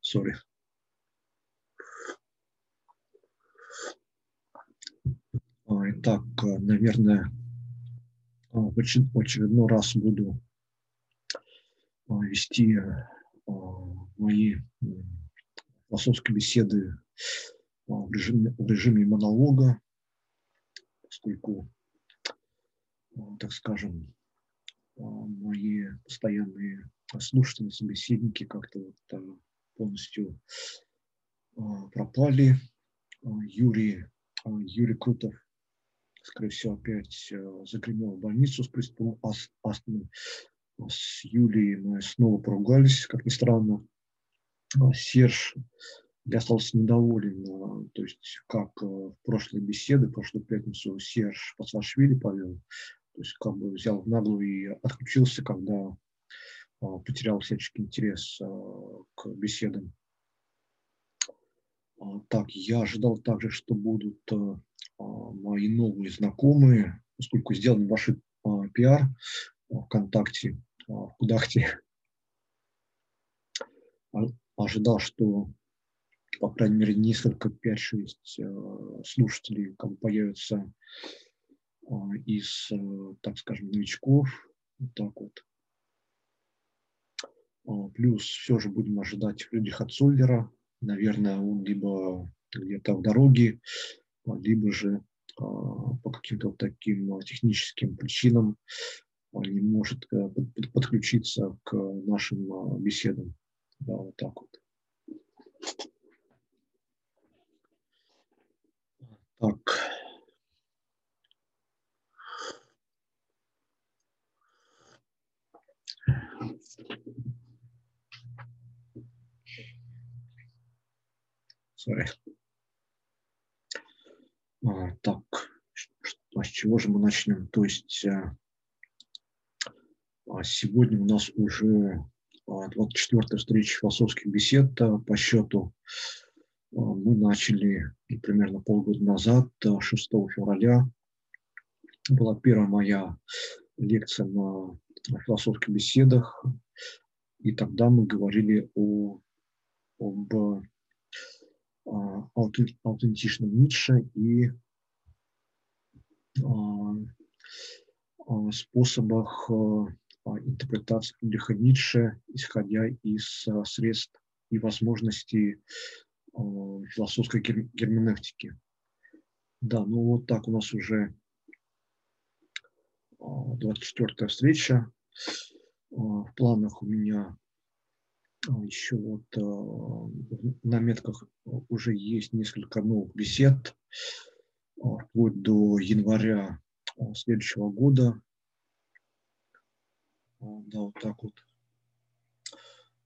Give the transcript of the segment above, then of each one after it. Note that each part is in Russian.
Sorry. Итак, наверное, в очередной раз буду вести мои философские беседы в режиме, в режиме монолога, поскольку, так скажем, мои постоянные слушатели, собеседники как-то вот полностью пропали. Юрий, Юрий Крутов, скорее всего, опять загремел в больницу с приступом астмы. С Юлией мы снова поругались, как ни странно. Серж, я остался недоволен, то есть как в прошлой беседе, в прошлую пятницу Серж Пацашвили повел, то есть как бы взял в наглую и отключился, когда потерял всяческий интерес к беседам. Так, я ожидал также, что будут мои новые знакомые, поскольку сделал небольшой пиар ВКонтакте, в Кудахте. Ожидал, что, по крайней мере, несколько, 5-6 слушателей как бы появятся из, так скажем, новичков. Вот так вот. Плюс все же будем ожидать Фридриха Цоллера. Наверное, он либо где-то в дороге, либо же по каким-то вот таким техническим причинам не может э, подключиться к нашим беседам. Да, вот так вот. Так. Sorry. А, так, а с чего же мы начнем? То есть э, а сегодня у нас уже 24-я встреча философских бесед по счету. Мы начали примерно полгода назад, 6 февраля. Была первая моя лекция на философских беседах. И тогда мы говорили о, об аутентичном Ницше и способах интерпретации Фридриха Ницше, исходя из средств и возможностей философской герменевтики. Да, ну вот так у нас уже 24-я встреча. В планах у меня еще вот в наметках уже есть несколько новых бесед вплоть до января следующего года а, да, вот так вот.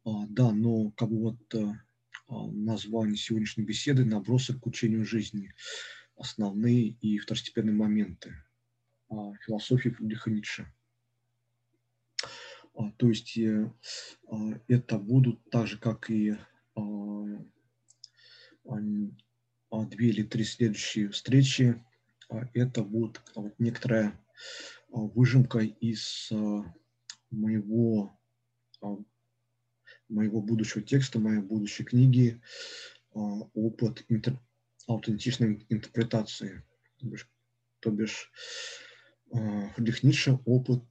А, да, но как бы вот а, название сегодняшней беседы «Набросок к учению жизни. Основные и второстепенные моменты философии Фридриха Ницше». То есть э, это будут так же, как и две или три следующие встречи, это будет вот некоторая выжимка из моего, а, моего будущего текста, моей будущей книги а, опыт интер, аутентичной интерпретации. То бишь, то бишь Фридрих Ницше опыт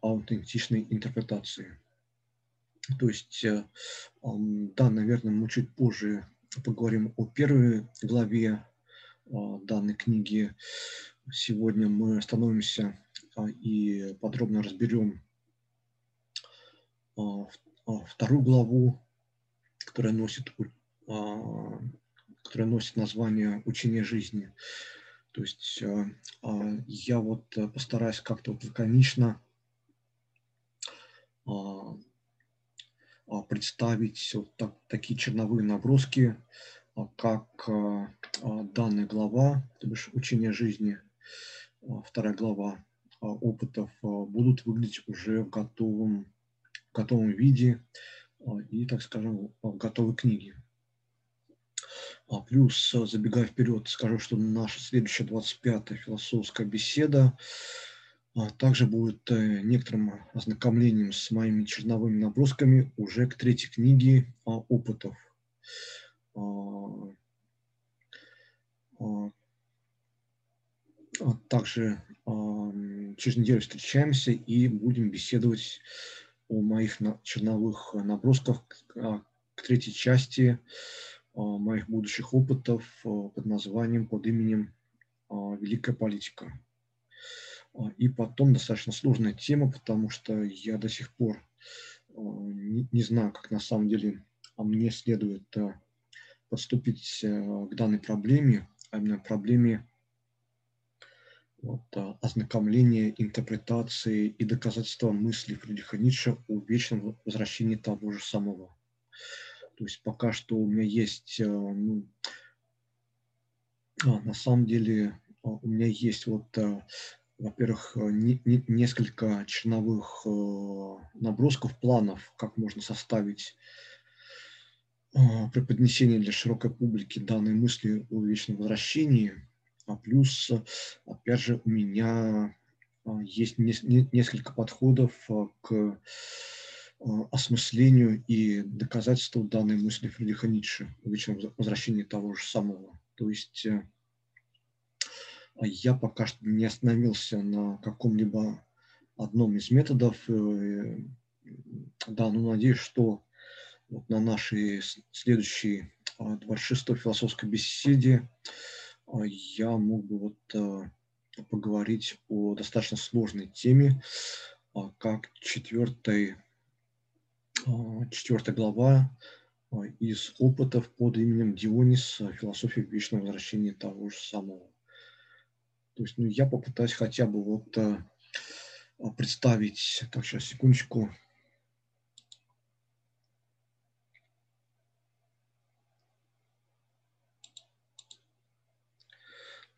аутентичной интерпретации. То есть, э, да, наверное, мы чуть позже поговорим о первой главе а, данной книги. Сегодня мы остановимся и подробно разберем а, а, вторую главу, которая носит, а, которая носит название «Учение жизни». То есть я вот постараюсь как-то вот лаконично представить вот так, такие черновые наброски, как данная глава, то бишь учение жизни, вторая глава опытов будут выглядеть уже в готовом готовом виде а, и, так скажем, в готовой книге. А плюс, забегая вперед, скажу, что наша следующая 25-я философская беседа а также будет э, некоторым ознакомлением с моими черновыми набросками уже к третьей книге опытов. А, также через неделю встречаемся и будем беседовать о моих черновых набросках к третьей части моих будущих опытов под названием, под именем «Великая политика». А, и потом достаточно сложная тема, потому что я до сих пор а, не, знаю, как на самом деле а мне следует подступить к данной проблеме, а именно проблеме вот, ознакомления, интерпретации и доказательства мысли Фридриха Ницше о вечном возвращении того же самого. То есть пока что у меня есть, ну, на самом деле у меня есть вот во-первых, э, не, не, несколько черновых э, набросков, планов, как можно составить э, преподнесение для широкой публики данной мысли о вечном возвращении. А плюс, опять же, у меня э, есть не, не, несколько подходов э, к э, Э, осмыслению и доказательству данной мысли Фридриха Ницше в вечном возвращении того же самого. То есть э, я пока что не остановился на каком-либо одном из методов. Э, да, ну надеюсь, что вот на нашей следующей 26 философской беседе я мог бы вот поговорить о достаточно сложной теме, а как четвертой Э, Четвертая глава э, из опытов под именем Дионис э, «Философия вечного возвращения того же самого». То есть ну, я попытаюсь хотя бы вот представить, так, сейчас, секундочку,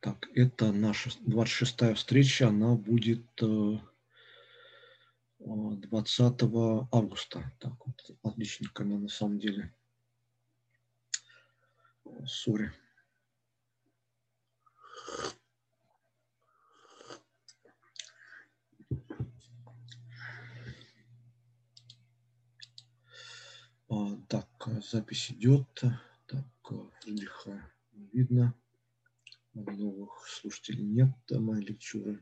Так, это наша 26-я встреча, она будет 20 э, августа. Так, вот, отличненько она на самом деле. Сори. А, так, запись идет. Так, Фридриха видно. Новых слушателей нет моей лекчуры.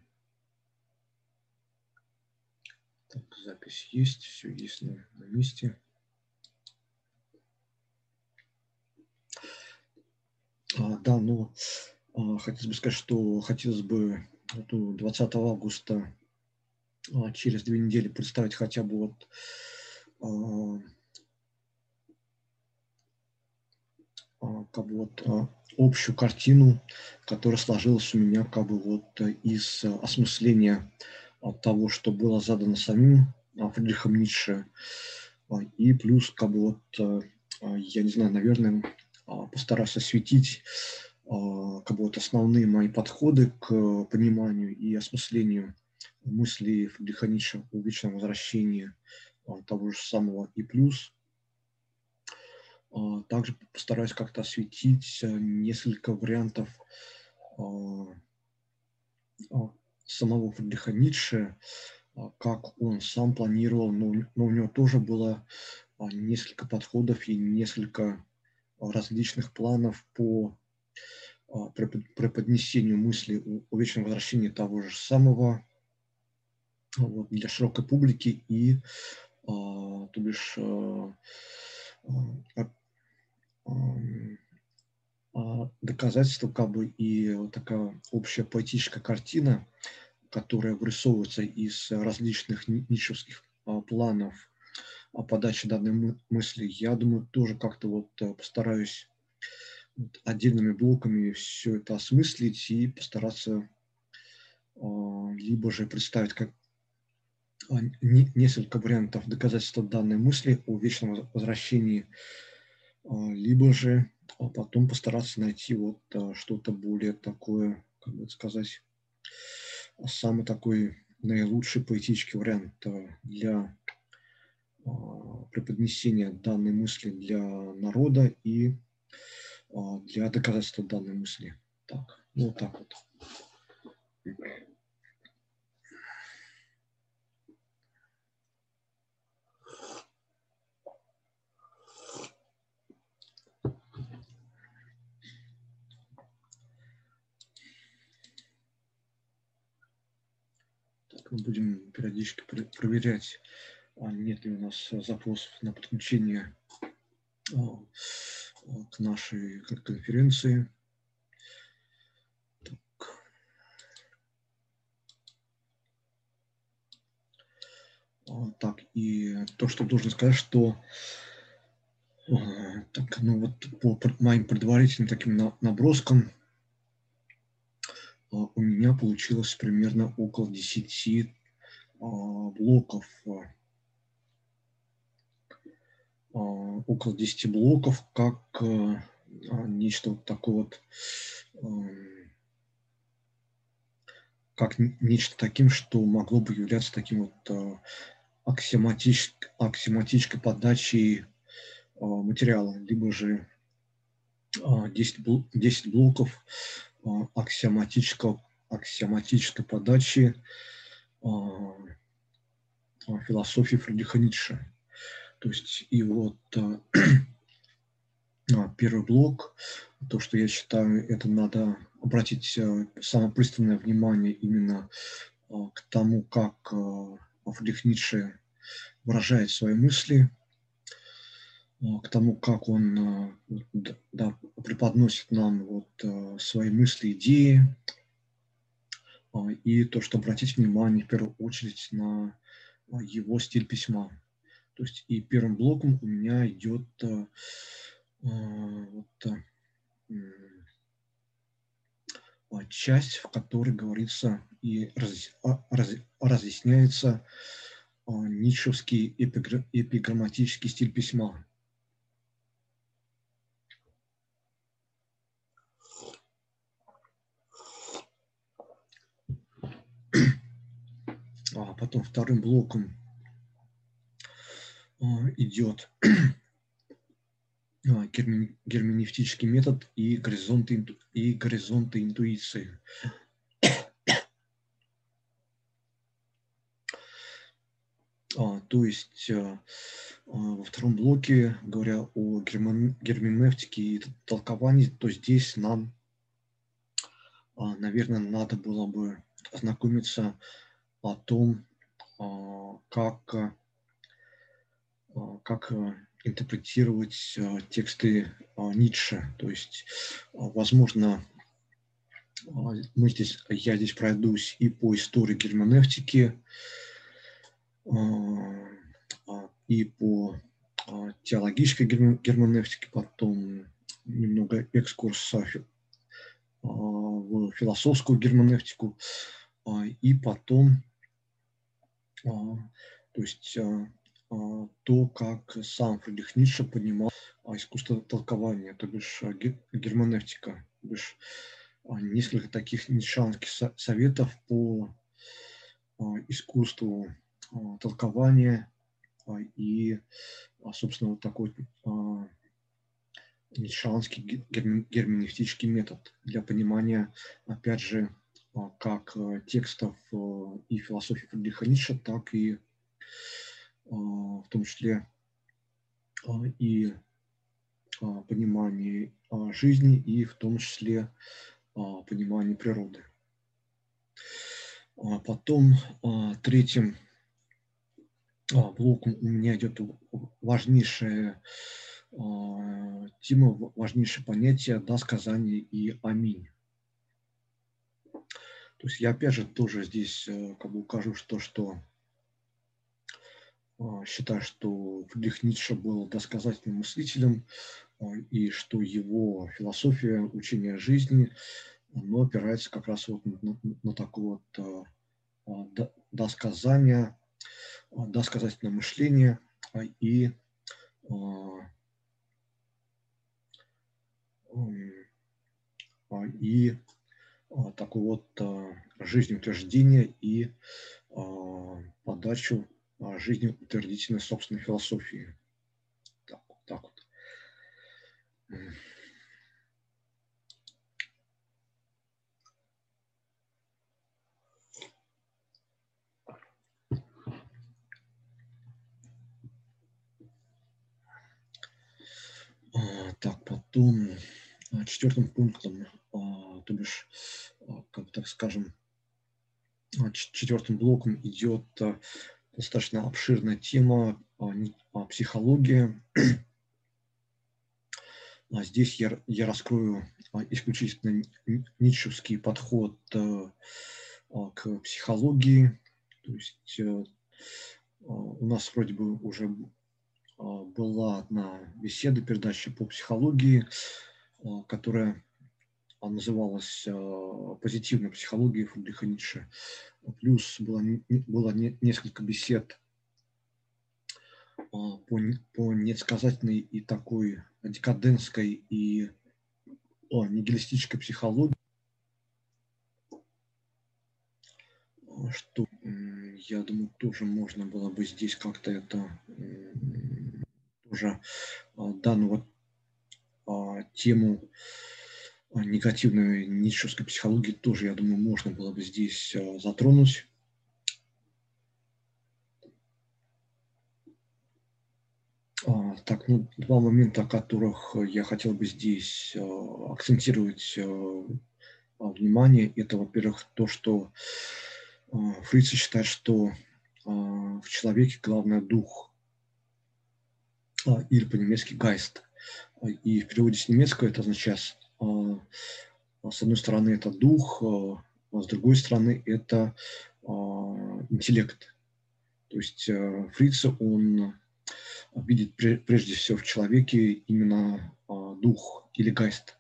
Так, запись есть, все есть на, месте. А, да, ну, а, хотелось бы сказать, что хотелось бы 20 августа а, через две недели представить хотя бы вот а, А, как бы вот а, общую картину, которая сложилась у меня как бы вот из осмысления того, что было задано самим а, Фридрихом Ницше, и плюс как бы вот, я не знаю, наверное, постараюсь осветить как бы вот основные мои подходы к пониманию и осмыслению мыслей Фридриха Ницше о вечном возвращении того же самого. И плюс а, также постараюсь как-то осветить э, несколько вариантов а, а, самого Фридриха Ницше, как он сам планировал, но, но у него тоже было несколько подходов и несколько различных планов по преподнесению мысли о вечном возвращении того же самого вот, для широкой публики и, то бишь, а, доказательство, как бы и вот такая общая поэтическая картина, которая вырисовывается из различных ничевских а, планов о подаче данной мысли, я думаю, тоже как-то вот э, постараюсь отдельными блоками все это осмыслить и постараться а, либо же представить как несколько вариантов доказательства данной мысли о вечном возвращении а, либо же а потом постараться найти вот а, что-то более такое, как бы сказать, самый такой наилучший поэтический вариант для преподнесения данной мысли для народа и для доказательства данной мысли. Так, ну вот так вот. Мы будем периодически проверять, а нет ли у нас запросов на подключение к нашей конференции. Так, и то, что должен сказать, что так, ну вот по моим предварительным таким наброскам у меня получилось примерно около 10 блоков около 10 блоков как нечто вот такое вот как нечто таким, что могло бы являться таким вот аксиоматической, аксиоматической подачей а, материала, либо же 10, а, 10 блоков а, аксиоматического, аксиоматической подачи философии Фридриха Ницше. То есть и вот первый блок, то, что я считаю, это надо обратить самое пристальное внимание именно к тому, как Фридрих Ницше выражает свои мысли, а, к тому, как он а, да, преподносит нам вот а, свои мысли, идеи, и то, что обратить внимание в первую очередь на его стиль письма. То есть и первым блоком у меня идет вот, часть, в которой говорится и раз, раз, разъясняется ницшевский эпиграмматический стиль письма. А потом вторым блоком идет герменевтический метод и горизонты, и горизонты интуиции. А, то есть а, а, во втором блоке, говоря о герменевтике и толковании, то здесь нам, наверное, надо было бы ознакомиться о том, как, как интерпретировать тексты Ницше. То есть, возможно, мы здесь, я здесь пройдусь и по истории герменевтики, а, а, и по а, теологической герменевтике, потом немного экскурса в философскую герменевтику, и потом, то есть то, как сам Фридрих Ницше понимал искусство толкования, то бишь герменевтика, то бишь несколько таких ницшанских советов по искусству а, толкование а, и, а, собственно, вот такой ницшанский герменевтический метод для понимания, опять же, как текстов и философии Фридриха Ницше, так и в том числе и понимание жизни и в том числе понимание природы. Потом третьим а, блоком у меня идет важнейшая а, тема, важнейшее понятие «да» сказание и «аминь». То есть я опять же тоже здесь э, как бы укажу, что, что а, считаю, что Фридрих Ницше был досказательным мыслителем, и что его философия учения жизни оно опирается как раз вот на, на такое вот досказание, досказательное мышление а, и а, а, и такое вот жизнеутверждение и подачу жизнеутвердительной собственной философии. Так, так вот. Так, потом четвертым пунктом, то бишь, как так скажем, четвертым блоком идет достаточно обширная тема психология. А здесь я, я раскрою исключительно ницшевский подход к психологии. То есть у нас вроде бы уже была одна беседа, передача по психологии, которая называлась «Позитивная психология Фридриха Ницше». Плюс было, было несколько бесед по, по несказательной и такой декадентской и о, нигилистической психологии, что я думаю, тоже можно было бы здесь как-то это тоже данную вот тему негативной ницшевской психологии тоже, я думаю, можно было бы здесь затронуть. Так, ну, два момента, о которых я хотел бы здесь акцентировать внимание. Это, во-первых, то, что Фрица считает, что в человеке главное дух, или по-немецки гайст. И в переводе с немецкого это означает, с одной стороны, это дух, а с другой стороны, это интеллект. То есть Фрица, он видит прежде всего в человеке именно дух или гайст.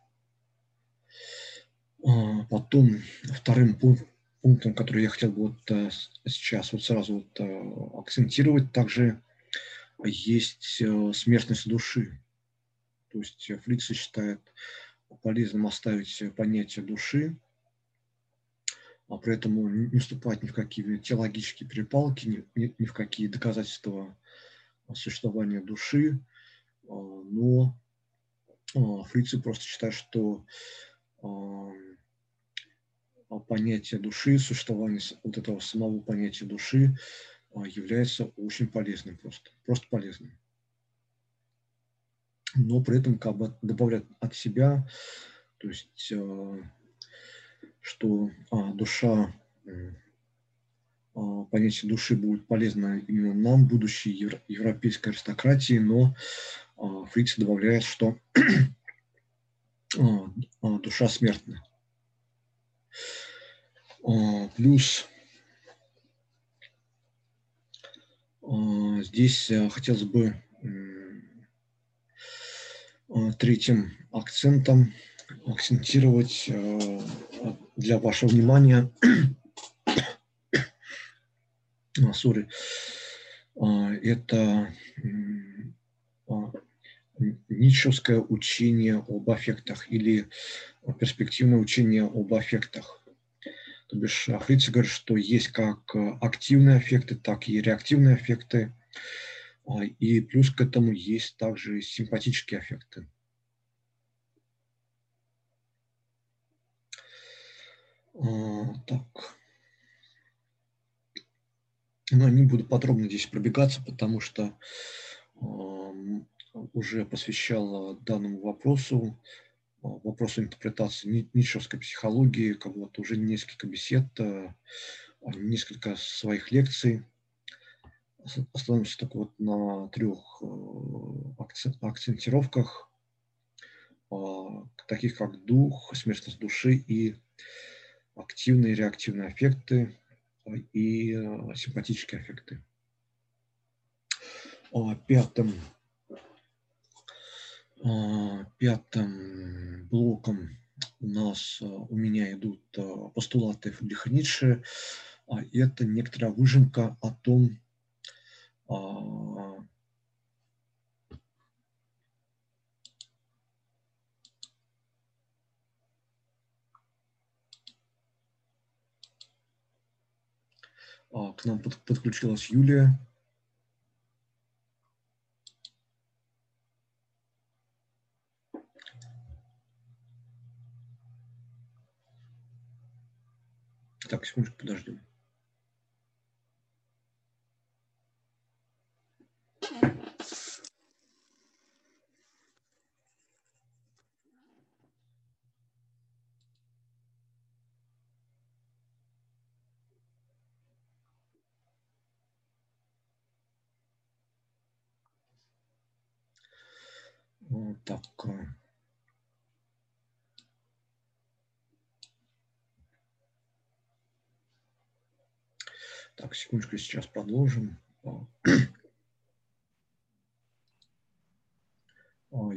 Потом вторым пунктом, который я хотел бы вот э, сейчас вот сразу вот э, акцентировать, также есть э, смертность души. То есть Фрица считает полезным оставить понятие души, а при этом не вступать ни в какие теологические перепалки, ни, ни, ни в какие доказательства существования души, но Фрицы просто считает, что а понятие души, существование вот этого самого понятия души а, является очень полезным просто, просто полезным. Но при этом как бы добавлять от себя, то есть, а, что а, душа, а, понятие души будет полезно именно нам, будущей европейской аристократии, но а, Фрикс добавляет, что а, душа смертна. А, плюс здесь э, хотелось бы третьим акцентом акцентировать э, для вашего внимания sorry, это ницшевское учение об аффектах или перспективное учение об аффектах. То бишь Фриц говорит, что есть как э, активные эффекты, так и реактивные эффекты. А, и плюс к этому есть также симпатические эффекты. А, так. Но не буду подробно здесь пробегаться, потому что уже посвящал данному вопросу вопросу интерпретации ницшевской психологии, как вот уже несколько бесед, несколько своих лекций. Остановимся только вот на трех э, акцентировках, а, таких как дух, смертность души и активные реактивные эффекты и э, симпатические эффекты. А, пятым а, пятым блоком у нас, а, у меня идут а, постулаты Фридриха Ницше. Это некоторая выжимка о том, к нам подключилась Юлия. Так, секундочку, подождем. Вот так. Так, секундочку сейчас подложим.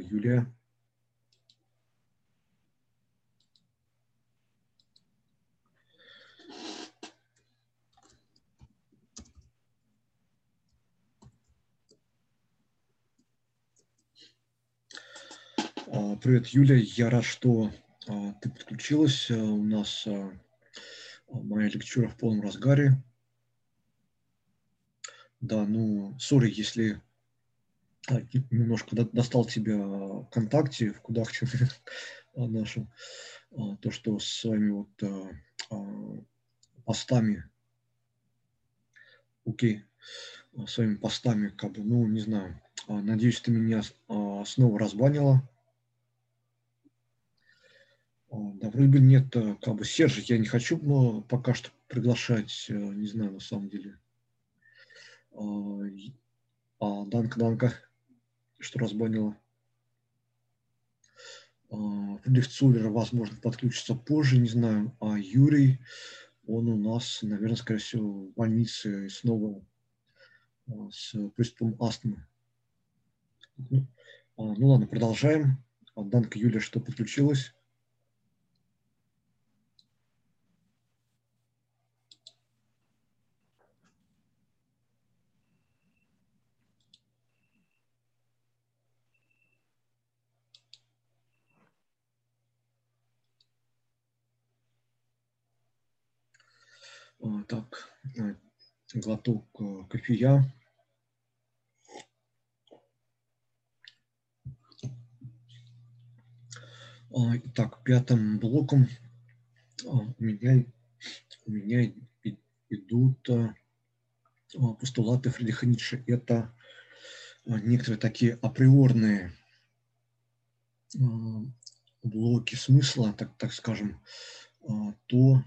Юлия. А, привет, Юля. Я рад, что а, ты подключилась. А, у нас моя лекчура в полном разгаре. Да, ну, сори, если немножко достал тебя ВКонтакте, в кудахче нашем, то, что с вами вот постами, окей, своими постами, как бы, ну, не знаю, надеюсь, ты меня снова разбанила, да, вроде бы нет, э, как бы, Сержа я не хочу но пока что приглашать, э, не знаю, на самом деле. А, а Данка, Данка, что разбанила. А, Фридрих Цулер, возможно, подключится позже, не знаю. А Юрий, он у нас, наверное, скорее всего, в больнице снова а, с приступом астмы. Ну, ну ладно, продолжаем. Данка Юля, что подключилась? А, так, э, глоток э, кофея. А, итак, пятым блоком а, у меня, у меня идут постулаты Фридриха Ницше. Это некоторые такие априорные блоки смысла, так, так скажем, то, а,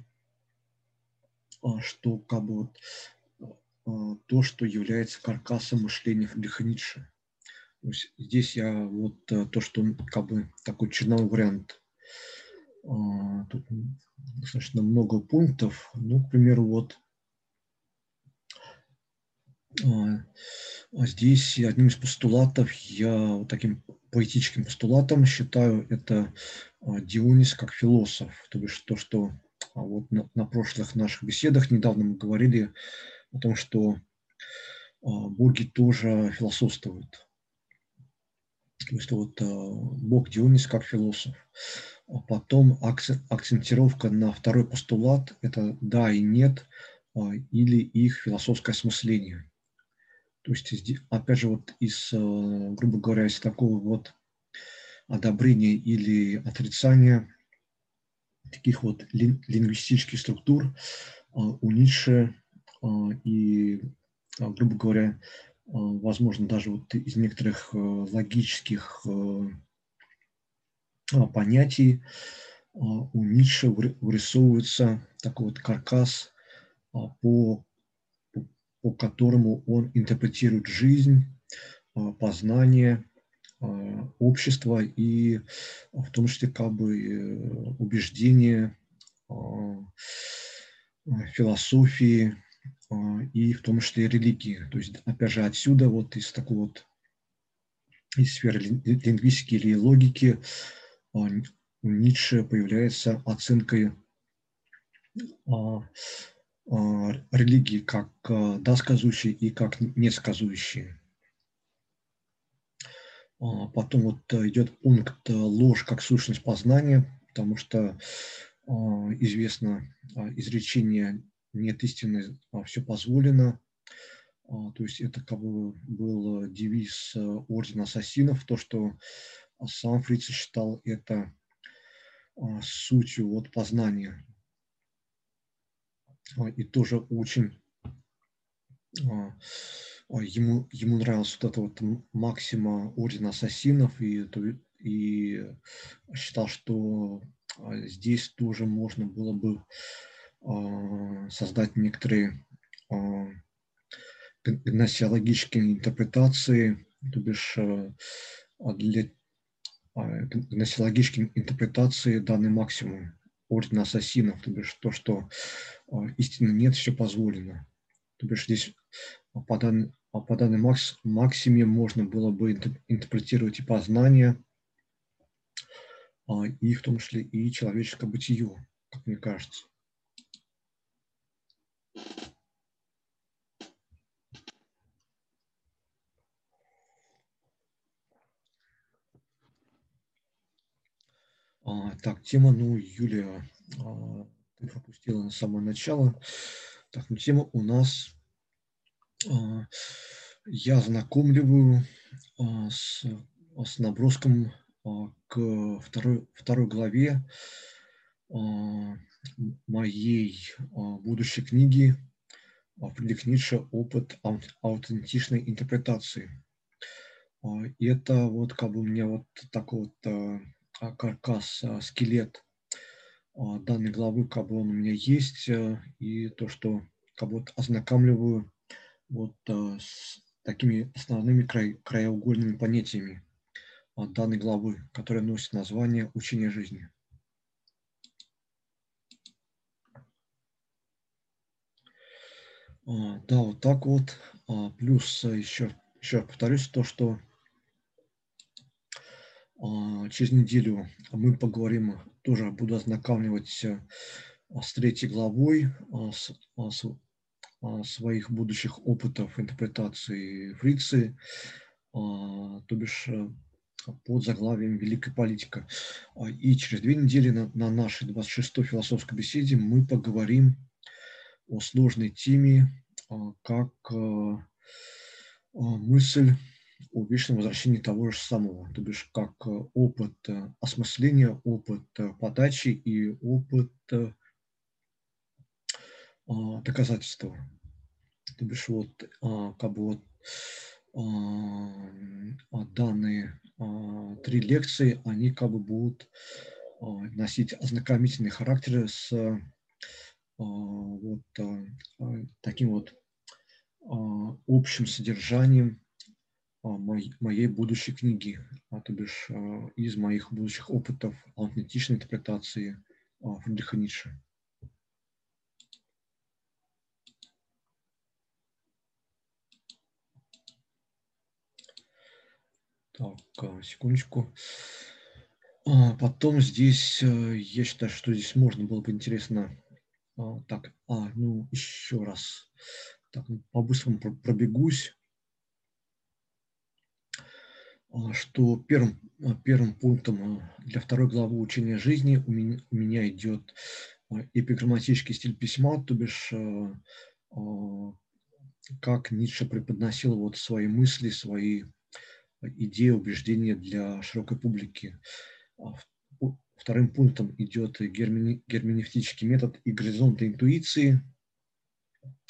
что как бы вот, а, то, что является каркасом мышления Фридриха Ницше. Здесь я вот э, то, что как бы такой черновой вариант. А, тут достаточно много пунктов. Ну, к примеру, вот здесь одним из постулатов, я вот таким поэтическим постулатом считаю это Дионис как философ. То есть то, что а вот на, на прошлых наших беседах недавно мы говорили о том, что а, боги тоже философствуют. То есть вот а, бог Дионис как философ. А потом акцентировка на второй постулат – это да и нет, или их философское осмысление. То есть, опять же, вот из, грубо говоря, из такого вот одобрения или отрицания – таких вот лингвистических структур а, у Ницше а, и, а, грубо говоря, возможно, даже вот из некоторых логических понятий у Ницше вырисовывается такой вот каркас, по, по которому он интерпретирует жизнь, познание, Э, общества и в том числе как бы э, убеждения, э, философии и в том числе религии. То есть, опять же, отсюда вот из такой вот из сферы лингвистики или логики Ницше появляется оценкой религии как да сказующей и как не сказующей. А, потом вот э, идет пункт э, ложь как сущность познания, потому что а, известно а, изречение нет истины, все позволено. То есть это как бы был девиз э, ордена ассасинов, то, что сам Фриц считал это сутью вот познания. И тоже очень ему, ему нравилась вот эта вот максима Ордена Ассасинов, и, и считал, что а, здесь тоже можно было бы а, создать некоторые а, гносеологические интерпретации, то бишь для, гносеологической интерпретации данной максимум ордена ассасинов, то бишь то, что истины нет, все позволено. То бишь здесь по, дан, по данной макс, максиме можно было бы интерпретировать и познание, и в том числе и человеческое бытие, как мне кажется. А, так, тема, ну, Юлия, а, ты пропустила на самое начало. Так, ну, тема у нас, а, я знакомливаю а, с, с наброском а, к второй, второй главе а, моей а, будущей книги Фридрих «Опыт аутентичной интерпретации». А, и это вот как бы у меня вот такой вот а, а, каркас, а, скелет а, данной главы, как бы он у меня есть, и то, что как бы вот ознакомливаю вот с такими основными край, краеугольными понятиями данной главы, которая носит название «Учение жизни». Да, вот так вот. Плюс еще, еще повторюсь, то, что а, через неделю мы поговорим, тоже буду ознакомливать э, с третьей главой а, с, а, с, своих будущих опытов интерпретации фрикции, то бишь э, под заглавием «Великая политика». И через две недели на, на нашей 26-й философской беседе мы поговорим о сложной теме, как э, мысль о вечном возвращении того же самого, то бишь как э, опыт осмысления, опыт подачи и опыт а, доказательства. То бишь вот а, как бы вот а, данные три лекции, они как бы будут носить ознакомительный характер с вот таким вот общим содержанием а, моей будущей книги, а, то бишь а, из моих будущих опытов аутентичной интерпретации Фридриха Ницше. Так, секундочку. Потом здесь, э, я считаю, что здесь можно было бы интересно. Так, а, ну, еще раз. Так, ну, по-быстрому пробегусь. А, что первым, а, первым пунктом а, для второй главы учения жизни у меня, у меня идет эпиграмматический стиль письма, то бишь как Ницше преподносил вот свои мысли, свои идеи, убеждения для широкой публики. Вторым пунктом идет герменевтический метод и горизонты интуиции,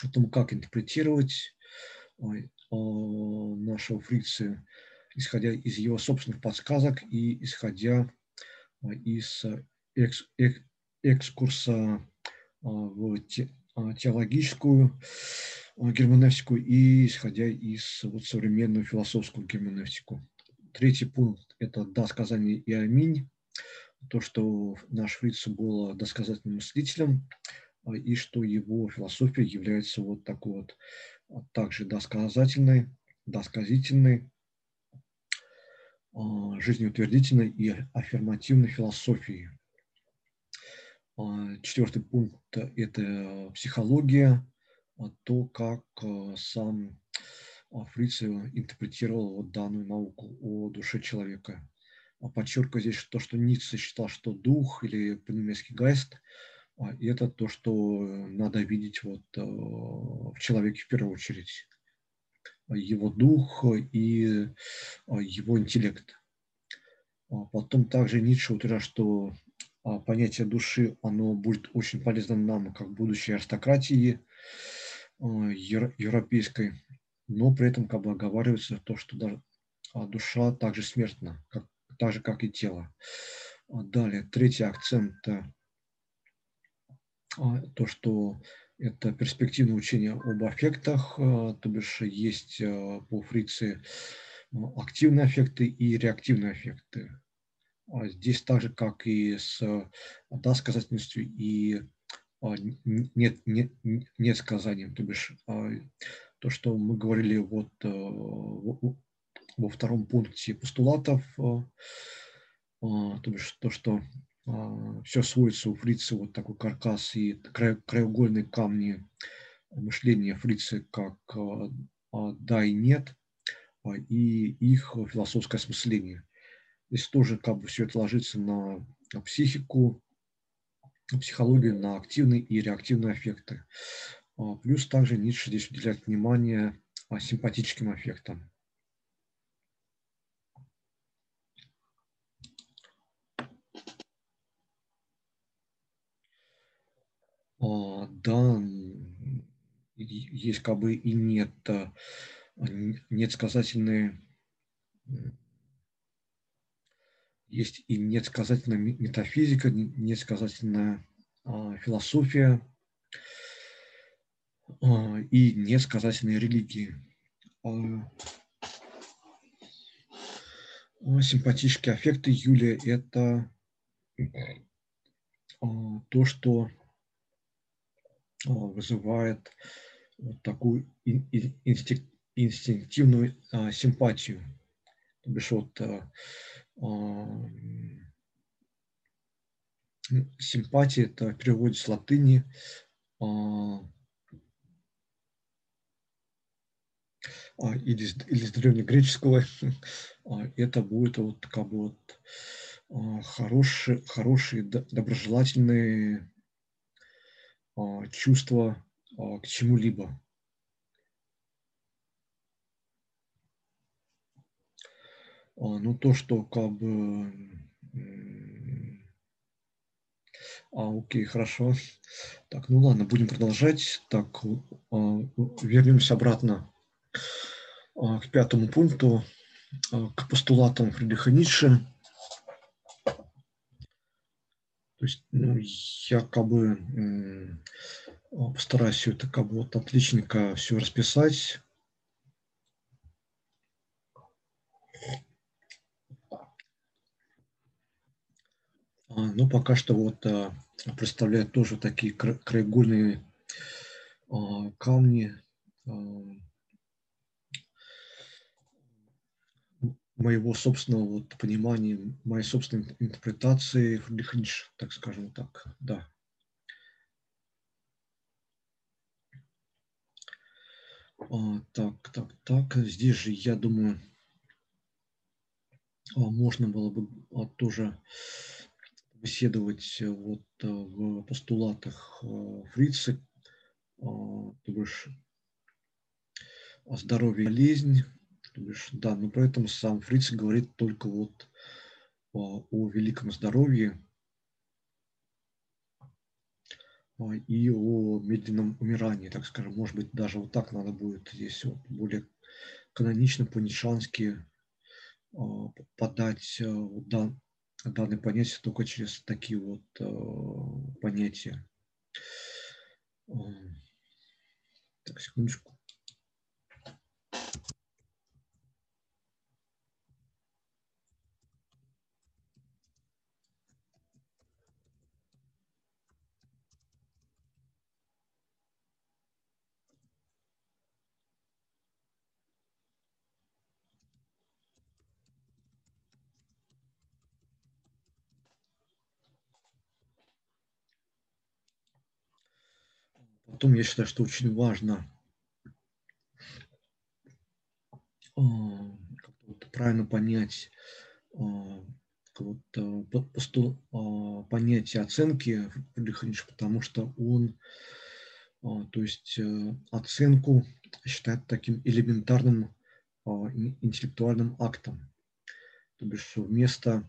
о том, как интерпретировать нашего фрикцию исходя из его собственных подсказок и исходя а, из экс, экс, экскурса а, в те, а, теологическую герменевтику и исходя из вот, современную философскую герменевтику. Третий пункт – это «да, сказание и аминь», то, что наш Фриц был досказательным мыслителем, и что его философия является вот такой вот также досказательной, досказительной, а, жизнеутвердительной и аффирмативной философии. А, четвертый пункт – это психология, а, то, как сам Фриц интерпретировал вот данную науку о душе человека. Подчеркиваю здесь то, что Ницше считал, что дух или по-немецки гайст – это то, что надо видеть вот в человеке в первую очередь его дух и а, его интеллект. А потом также Ницше утверждает, что а, понятие души, оно будет очень полезно нам, как будущей аристократии европейской, но при этом как бы оговаривается то, что даже душа также смертна, как, так же, как и тело. Далее, третий акцент, то, что это перспективное учение об аффектах, э, то бишь есть э, по фрикции э, активные аффекты и реактивные аффекты. Здесь так же, как и с да сказательностью и нет, нет, нет сказанием, то бишь то, что мы говорили вот во втором пункте постулатов, то бишь то, что все сводится у фрица вот такой каркас и краеугольные камни мышления фрицы как да и нет, и их философское осмысление. Здесь тоже как бы все это ложится на психику, на психологию, на активные и реактивные аффекты. Плюс также Ницше здесь уделяет внимание симпатическим аффектам. Да, есть как бы и нет, нет сказательные есть и несказательная метафизика, несказательная а, философия а, и несказательные религии. А, симпатические аффекты Юлия – это то, что вызывает вот такую инстинктивную симпатию. То бишь вот симпатия, это переводит с латыни а, а, или, или с древнегреческого, а, это будет вот как бы вот хорошие, хорошие доброжелательные чувства к чему-либо. А, ну, то, что как бы... А, окей, хорошо. Так, ну ладно, будем продолжать. Так, а, вернемся обратно а, к пятому пункту, к постулатам Фридриха Ницше. То есть ну, я как бы постараюсь все это как бы вот отличненько все расписать. А, ну, пока что вот а, представляют тоже такие краеугольные а, камни моего собственного вот понимания, моей собственной интерпретации Фридрих так скажем так, да. Так, так, так, здесь же, я думаю, можно было бы тоже беседовать э, вот э, в постулатах э, Фрица, то бишь здоровье и болезнь, то бишь, да, но при этом сам Фриц говорит только вот о, о великом здоровье и о медленном умирании, так скажем, может быть, даже вот так надо будет здесь вот более канонично по-нишански подать да, данное понятие только через такие вот э, понятия. Так, секундочку. Потом я считаю, что очень важно а, правильно понять а, вот, а, понятие оценки потому что он, то есть э, оценку считает таким элементарным интеллектуальным актом, то бишь вместо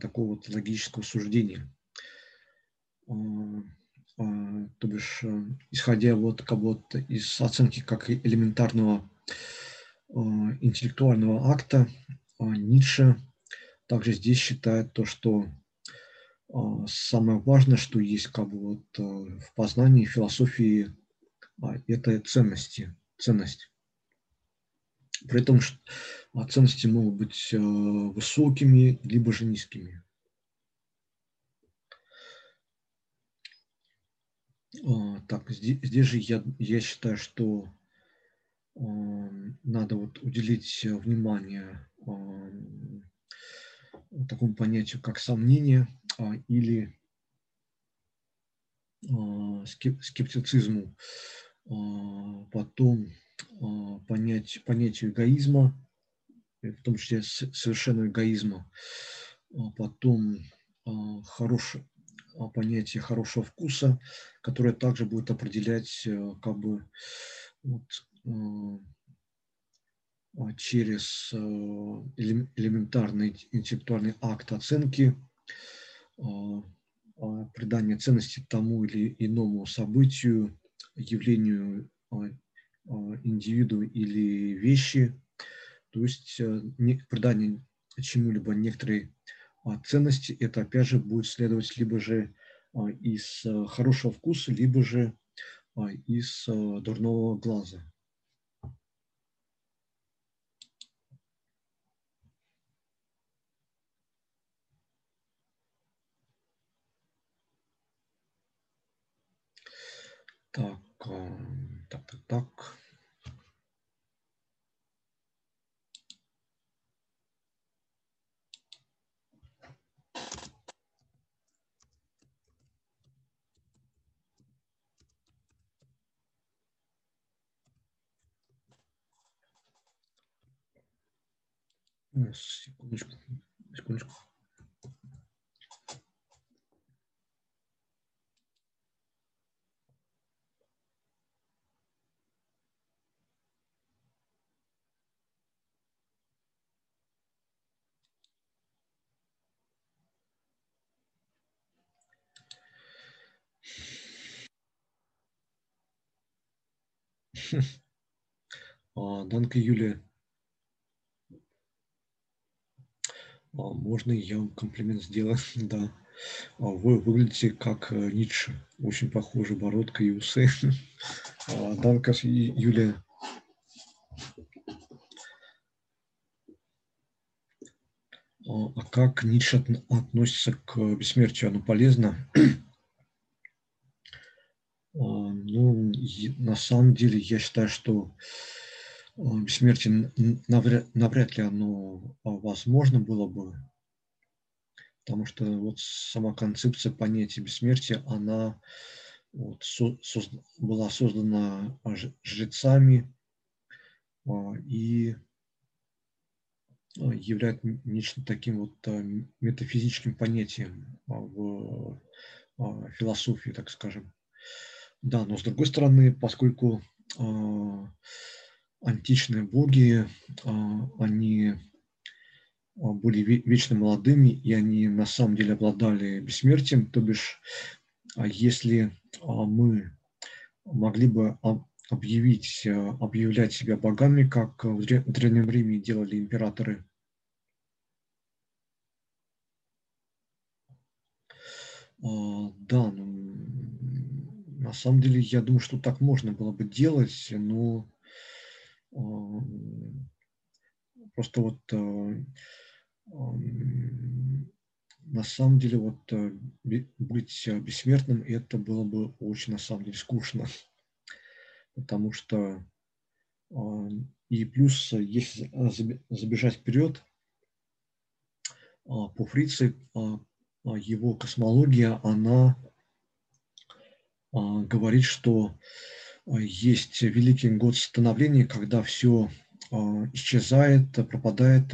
такого вот логического суждения. А, то бишь, э, исходя вот как будто из оценки как элементарного а, интеллектуального акта, а, Ницше также здесь считает то, что самое важное, что есть как бы вот э, в познании философии, это ценности, ценность. При этом А ценности могут быть высокими, либо же низкими. Так, здесь, здесь же я, я считаю, что надо вот уделить внимание такому понятию, как сомнение а, или а, скептицизму, а, потом понять, понятию эгоизма, в том числе совершенного эгоизма, потом хорошее понятие хорошего вкуса, которое также будет определять э, как бы вот, а, через э, элементарный интеллектуальный акт оценки, а, а, придания ценности тому или иному событию, явлению индивиду или вещи, то есть э, придание чему-либо некоторой ценности, это опять же будет следовать либо же из э, хорошего вкуса, либо же из дурного глаза. Так, так, так, так. Секундочку, секундочку. А, Данка Юлия. А, можно я вам комплимент сделаю? да. А, вы выглядите как э, Ницше. Очень похожи бородка и усы. Данка Юлия. А как Ницше относится к бессмертию? Оно полезно? Ну, на самом деле, я считаю, что бессмертие навряд, навряд ли оно а, возможно было бы, потому что вот сама концепция понятия бессмертия, она вот со, со, была создана жрецами а, и а, является нечто таким вот метафизическим понятием в философии, так скажем. Да, но с другой стороны, поскольку античные боги, э, они были вечно молодыми, и они на самом деле обладали бессмертием, то бишь, если мы могли бы объявить, объявлять себя богами, как в Древнем Риме делали императоры, да, ну, на самом деле, я думаю, что так можно было бы делать, но просто вот э, на самом деле вот э, быть бессмертным это было бы очень на самом деле скучно, потому что и плюс если забежать вперед по Фрице его космология она а, говорит, что а, есть великий год становления, когда все а, исчезает, пропадает,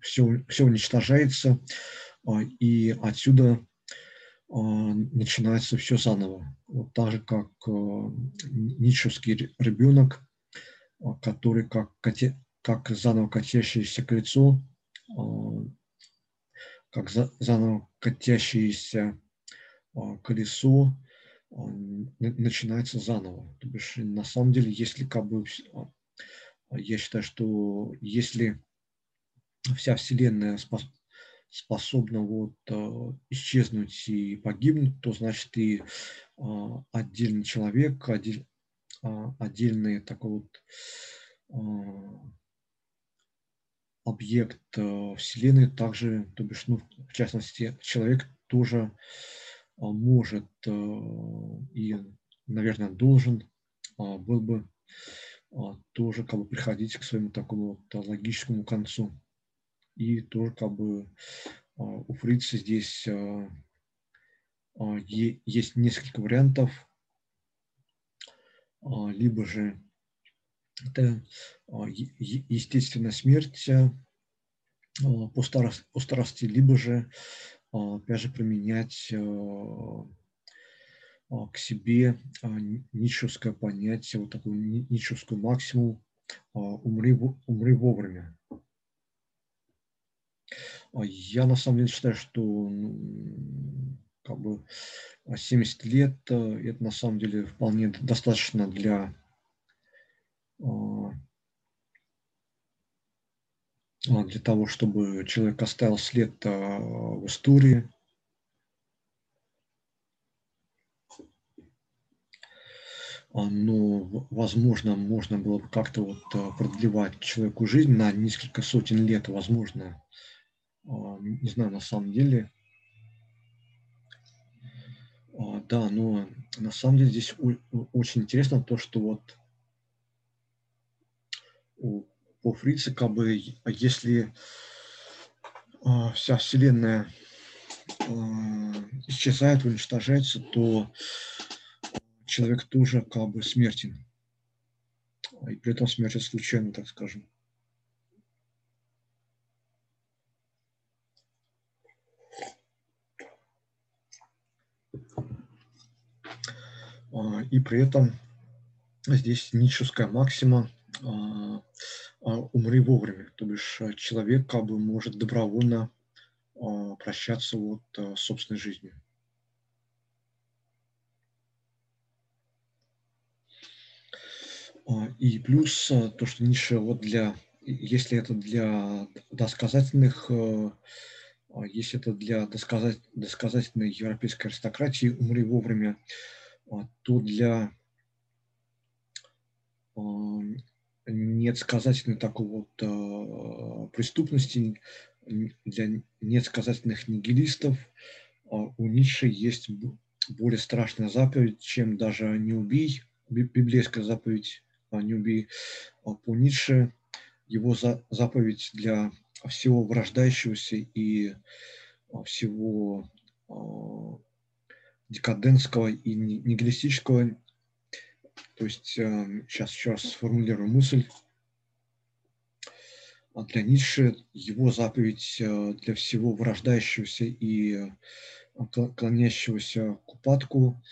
все, все уничтожается, и отсюда начинается все заново. Вот так же, как ницшевский ребенок, который как, как заново катящееся колесо, как заново катящееся колесо начинается заново. То бишь, на самом деле, если как бы, а, я считаю, что если вся Вселенная способна вот а, исчезнуть и погибнуть, то значит и а, отдельный человек, отдель, отдельный такой вот объект Вселенной также, то бишь, ну, в частности, человек тоже э, может и, наверное, должен был бы тоже как бы приходить к своему такому вот логическому концу. И тоже как бы у Фрица здесь есть несколько вариантов. Либо же это естественная смерть по старости, по старости либо же, опять же, применять к себе ничевское понятие, вот такую ничевскую максимум «умри, умри вовремя». Я на самом деле считаю, что ну, как бы 70 лет это на самом деле вполне достаточно для для того, чтобы человек оставил след в истории. Но, возможно, можно было бы как-то вот продлевать человеку жизнь на несколько сотен лет, возможно. Не знаю, на самом деле. Да, но на самом деле здесь очень интересно то, что вот по Фрице, как бы, если э, вся Вселенная э, исчезает, уничтожается, то человек тоже как бы смертен. И при этом смерть случайно, так скажем. И при этом здесь ничуская максима а, умри вовремя. То бишь э, человек как бы может добровольно а, прощаться вот э, собственной жизнью. А, и плюс э, то, что Ниша вот для, если это для досказательных, если это для досказать, досказательной европейской аристократии умри вовремя, то для нет сказательной такой вот э, преступности, для несказательных нигилистов э, у Ницше есть более страшная заповедь, чем даже «не убей», библейская заповедь «не убей». По Ницше его за, заповедь для всего врождающегося и всего декадентского и нигилистического то есть сейчас э, еще раз сформулирую мысль. А для Ницше его заповедь э, для всего вырождающегося и э, клонящегося к упадку,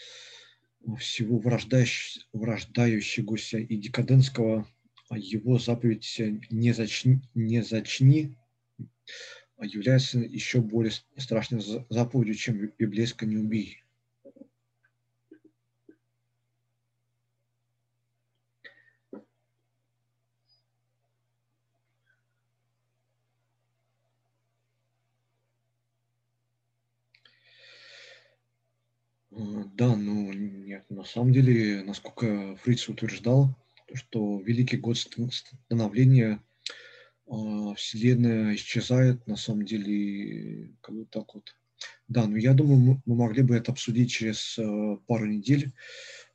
всего врождающегося и декадентского, а его заповедь «не зачни», не зачни является еще более страшной заповедью, чем библейская «не убей». Да, ну нет, на самом деле, насколько Фриц утверждал, что великий год становления э, Вселенная исчезает, на самом деле, как бы так вот. Да, но я думаю, мы, могли бы это обсудить через э, пару недель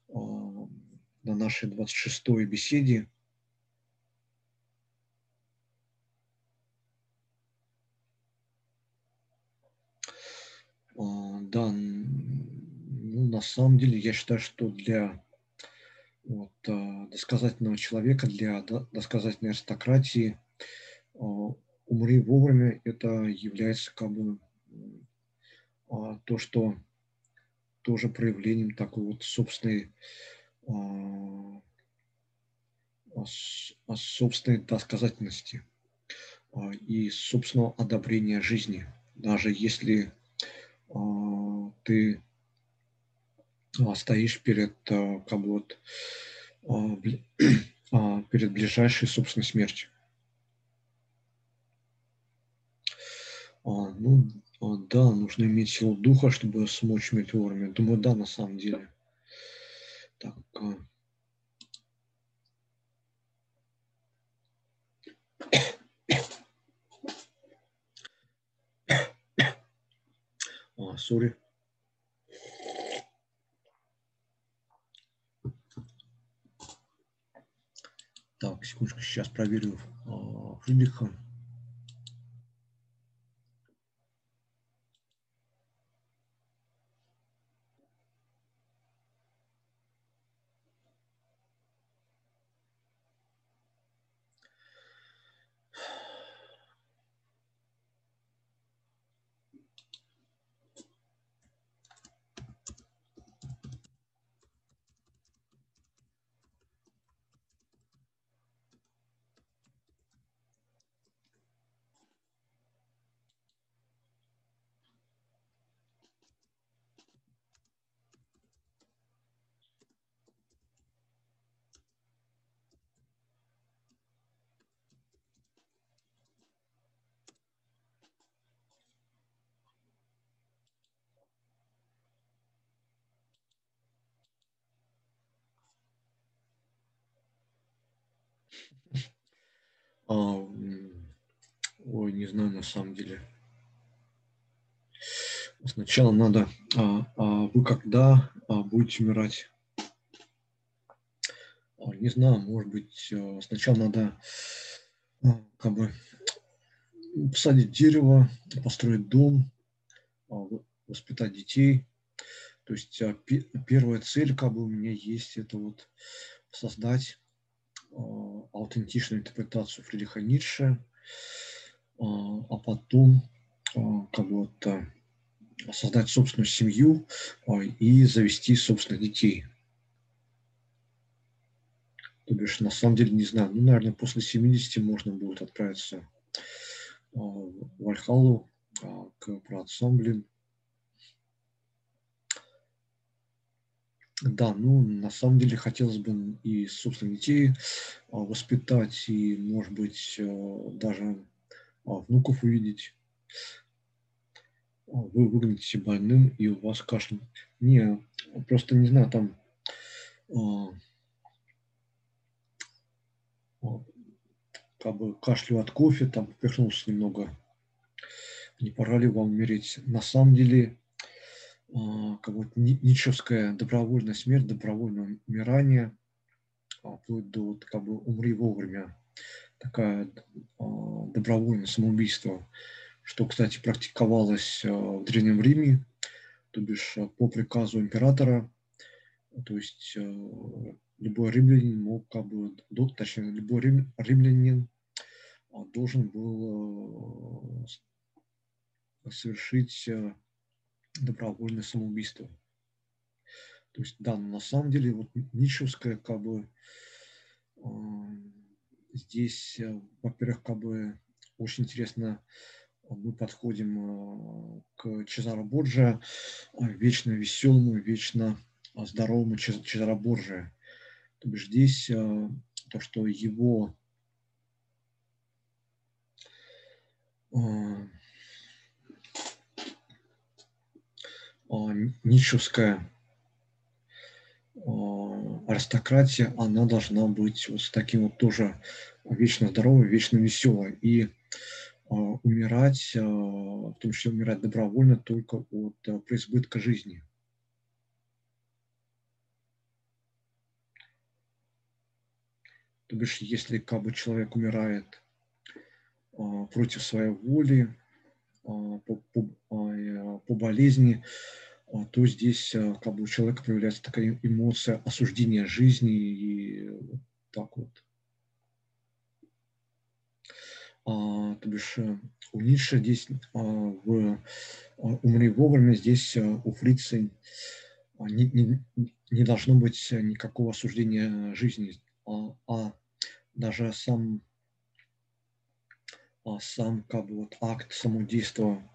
э, на нашей 26-й беседе. Да, ну, на самом деле, я считаю, что для вот, а, досказательного человека, для досказательной аристократии а, умри вовремя, это является как бы а, то, что тоже проявлением такой вот собственной собственной досказательности и собственного одобрения жизни. Даже если ты а, стоишь перед а, каблот, а, перед ближайшей, собственной смертью. Ну, да, нужно иметь силу духа, чтобы смочь метеорами. Думаю, да, на самом деле. Так. Сори. Uh. Так, секундочку, сейчас проверю а, Фридриха. А, ой, не знаю на самом деле. Сначала надо, а, а вы когда а, будете умирать? А, не знаю, может быть, а, сначала надо а, как бы посадить дерево, построить дом, воспитать детей. То есть первая цель, как бы у меня есть, это вот создать аутентичную интерпретацию Фридриха Ницше, а, а потом а, как бы создать собственную семью и завести собственных детей. То бишь, на самом деле, не знаю, ну, наверное, после 70 можно будет отправиться в Вальхалу к праотцам, блин, Да, ну, на самом деле хотелось бы и собственных детей а, воспитать, и, может быть, а, даже а, внуков увидеть. Вы выглядите больным, и у вас кашель. Не, просто не знаю, там как бы кашлю от кофе, там поперхнулся немного. Не пора ли вам умереть? На самом деле, а, как бы ничевская добровольная смерть, добровольное умирание, а, вплоть до вот, как бы умри вовремя, такая а, добровольное самоубийство, что, кстати, практиковалось в Древнем Риме, то бишь по приказу императора, то есть любой римлянин мог, как бы, точнее, любой рим, римлянин должен был совершить добровольное самоубийство. То есть, да, на самом деле, вот Ничевская, как бы, здесь, э, во-первых, как бы, очень интересно, мы подходим э, к Чезаро Борджа, э, вечно веселому, вечно здоровому Чезаро Борджа. То есть здесь э, то, что его э, нищевская аристократия, она должна быть вот с таким вот тоже вечно здоровой, вечно веселой. И умирать, в том числе умирать добровольно только от преизбытка жизни. То бишь, если как бы человек умирает против своей воли, по, по, по болезни, а, то здесь а, как бы у человека появляется такая эмоция осуждения жизни и вот так вот. А, то бишь э, у Ницше здесь а, в «Умри вовремя» здесь э, у Фрица не, не, не должно быть никакого осуждения жизни, а, а даже сам, а сам как бы вот акт самодействия а,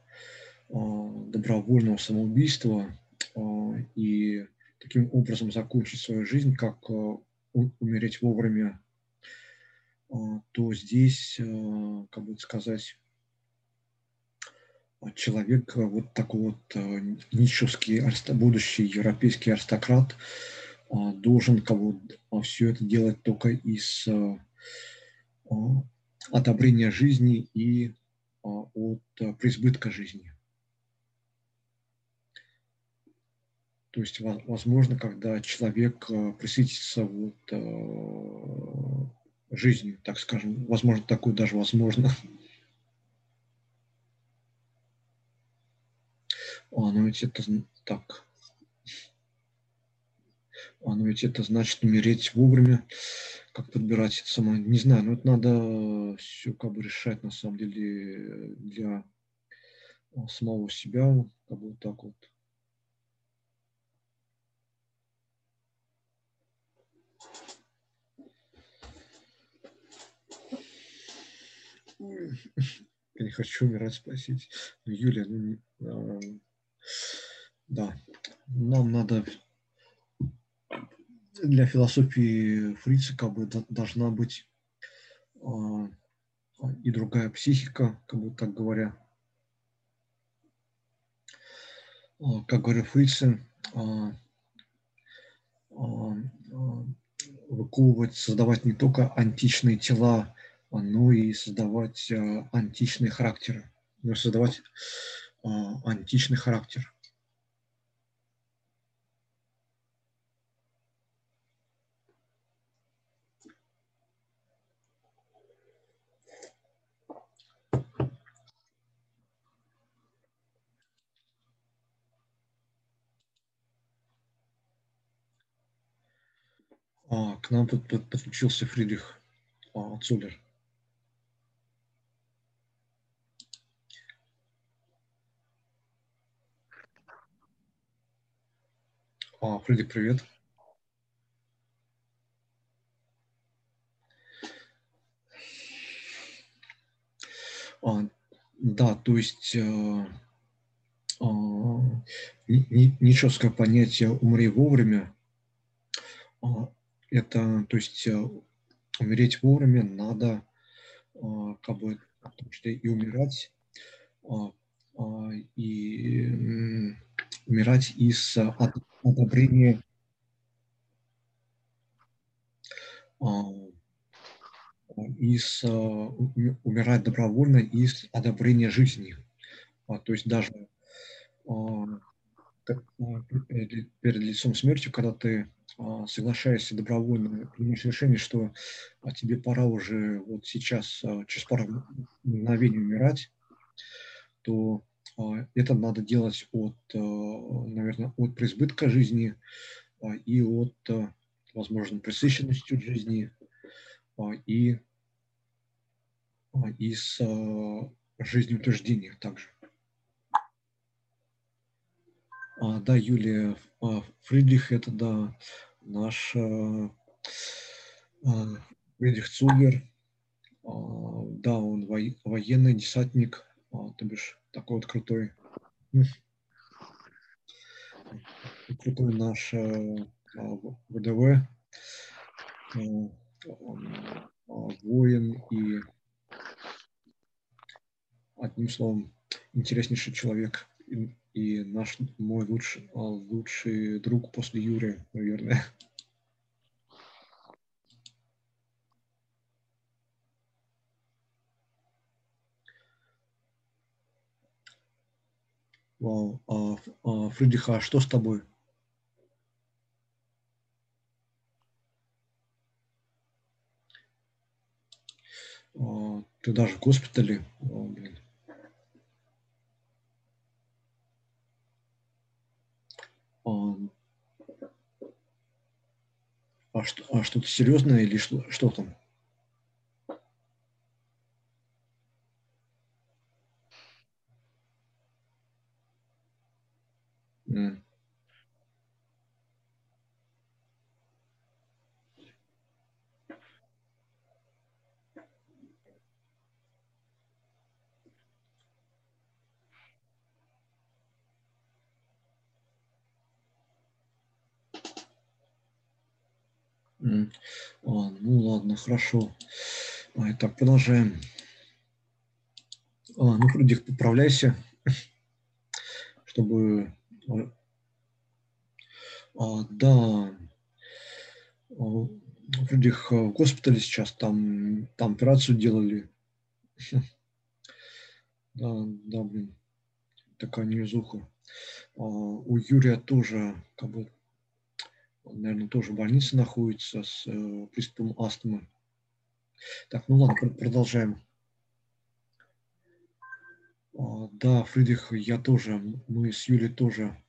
добровольного самоубийства а, и таким образом закончить свою жизнь, как а, умереть вовремя, то здесь, как бы сказать, человек, вот такой вот нищевский, будущий европейский аристократ, должен бы, все это делать только из одобрения жизни и от преизбытка жизни. То есть, возможно, когда человек э, присытится вот, э, жизнью, так скажем, возможно, такое даже возможно. А, ну ведь это так. А, ну ведь это значит умереть вовремя. Как подбирать это самое, не знаю, но это надо все как бы решать на самом деле для а, самого себя, как бы вот так вот. Я не хочу умирать, спросить. Ну, Юлия, ну, а, да, нам надо для философии Фрица как бы должна быть а, и другая психика, как бы так говоря. А, как говорил Фрице, выковывать, создавать не только античные тела, но и создавать а, античные характеры, но создавать а, античный характер. А, к нам подключился Фридрих а, Цулер. А, Фредди, привет. А, да, то есть э, э, нечеткое понятие «умри вовремя» э, это, то есть э, умереть вовремя надо э, как бы, потому что и умирать, э, э, и умирать из одобрения из умирать добровольно из одобрения жизни. А, то есть даже перед лицом смерти, когда ты соглашаешься добровольно, принимаешь решение, что тебе пора уже вот сейчас, через пару мгновений умирать, то а, это надо делать от, э, наверное, от преизбытка жизни а, и от, э, возможно, пресыщенностью жизни а, и из жизнеутверждения также. Да, Юлия Фридрих, это да, наш Фридрих Цугер, да, он военный десантник, то бишь такой вот крутой, крутой наш э, ВДВ, э, а, воин и, одним словом, интереснейший человек и, и наш мой лучший, лучший друг после Юрия, наверное. Вау. А, а, Фридриха, а что с тобой? А, ты даже в госпитале. О, блин. А, а, что, а что-то серьезное или что, что там? А, ну ладно, хорошо. А, итак, продолжаем. А, ну, Фредик, поправляйся, чтобы а, да, Фридрих в госпитале сейчас, там, там операцию делали. Да, да, блин, такая невезуха. У Юрия тоже, как бы, наверное, тоже в больнице находится с э, приступом астмы. Так, ну ладно, продолжаем. Да, Фридрих, я тоже, мы с Юлей тоже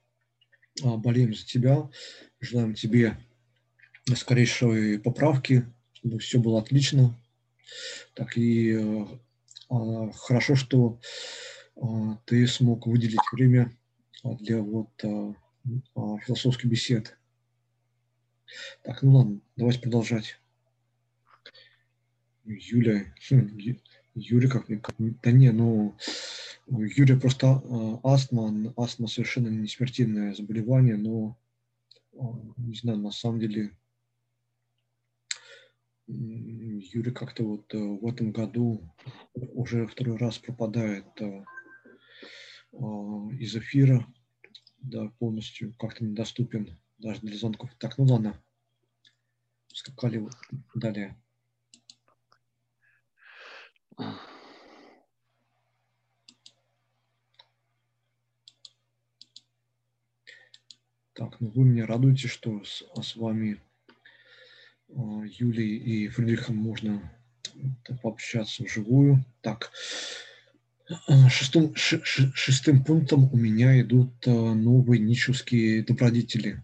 болеем за тебя. Желаем тебе скорейшей поправки, чтобы все было отлично. Так и а, хорошо, что а, ты смог выделить время для вот а, философских бесед. Так, ну ладно, давайте продолжать. Юля, хм, Юрий как, как да не, ну Юрия просто астма, астма совершенно не смертельное заболевание, но не знаю, на самом деле Юрий как-то вот э, в этом году уже второй раз пропадает э, а, из эфира, да, полностью как-то недоступен даже для звонков. Так, ну ладно, скакали далее. Так, ну вы меня радуете, что с, с вами а, Юлией и Фридрихом можно пообщаться вживую. Так, а, шестым, шестым пунктом у меня идут а, новые ничевские добродетели.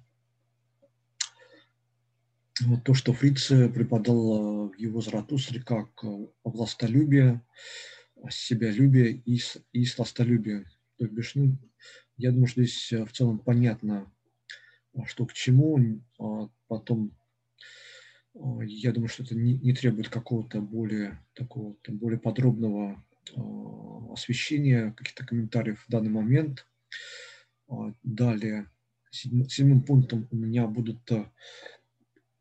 Вот то, что Фриц преподал в его Заратустре как властолюбие, себялюбие и, и сластолюбие. То бишь, ну, я думаю, что здесь в целом понятно, что к чему. Потом я думаю, что это не, не требует какого-то более такого более подробного э, освещения, каких-то комментариев в данный момент. Э, далее, седьм, седьмым пунктом у меня будут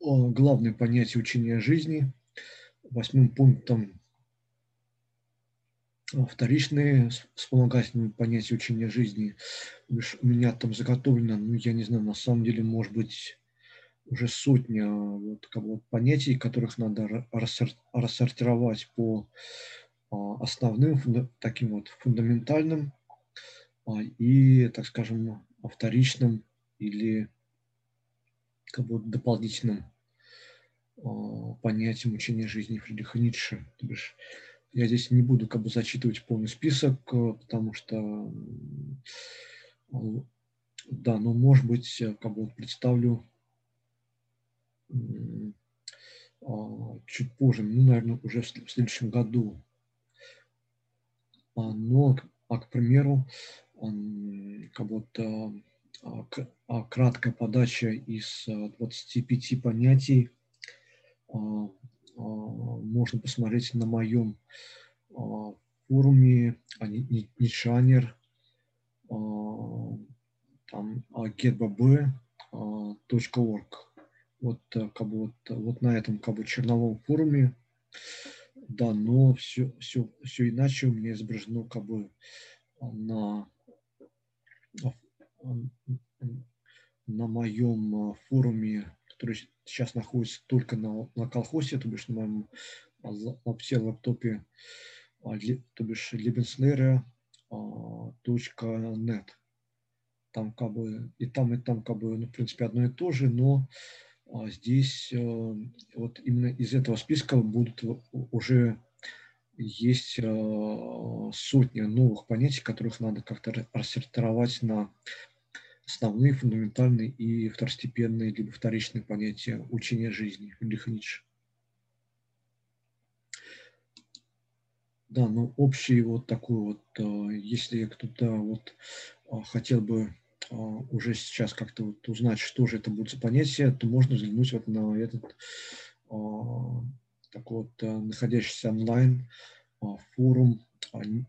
главные понятия учения жизни. Восьмым пунктом вторичные вспомогательные понятия учения жизни. У меня там заготовлено, ну, я не знаю, на самом деле, может быть, уже сотня вот, как бы, понятий, которых надо рассортировать по а, основным, таким вот фундаментальным а, и, так скажем, вторичным или как бы дополнительным а, понятием учения жизни Фридриха Ницше. Я здесь не буду как бы зачитывать полный список, потому что, да, но может быть, как бы представлю а, чуть позже, ну, наверное, уже в следующем году. А, но, а, к примеру, как вот краткая подача из 25 понятий можно посмотреть на моем форуме Ничанер, там getbb.org вот э, как бы вот, вот на этом как бы черновом форуме, да, но все, все, все иначе у меня изображено как бы на, на моем э, форуме, который сейчас находится только на, на колхозе, то бишь на моем лапсе лаптопе, а, то бишь lebensnere.net. Там как бы и там, и там как бы, ну, в принципе, одно и то же, но а здесь э, вот именно из этого списка будут уже есть э, сотни новых понятий, которых надо как-то рассортировать на основные, фундаментальные и второстепенные, либо вторичные понятия учения жизни Фридриха Ницше. Да, ну общий вот такой вот, э, если кто-то вот хотел бы а, уже сейчас как-то вот узнать, что же это будет за понятие, то можно взглянуть вот на этот такой вот находящийся онлайн форум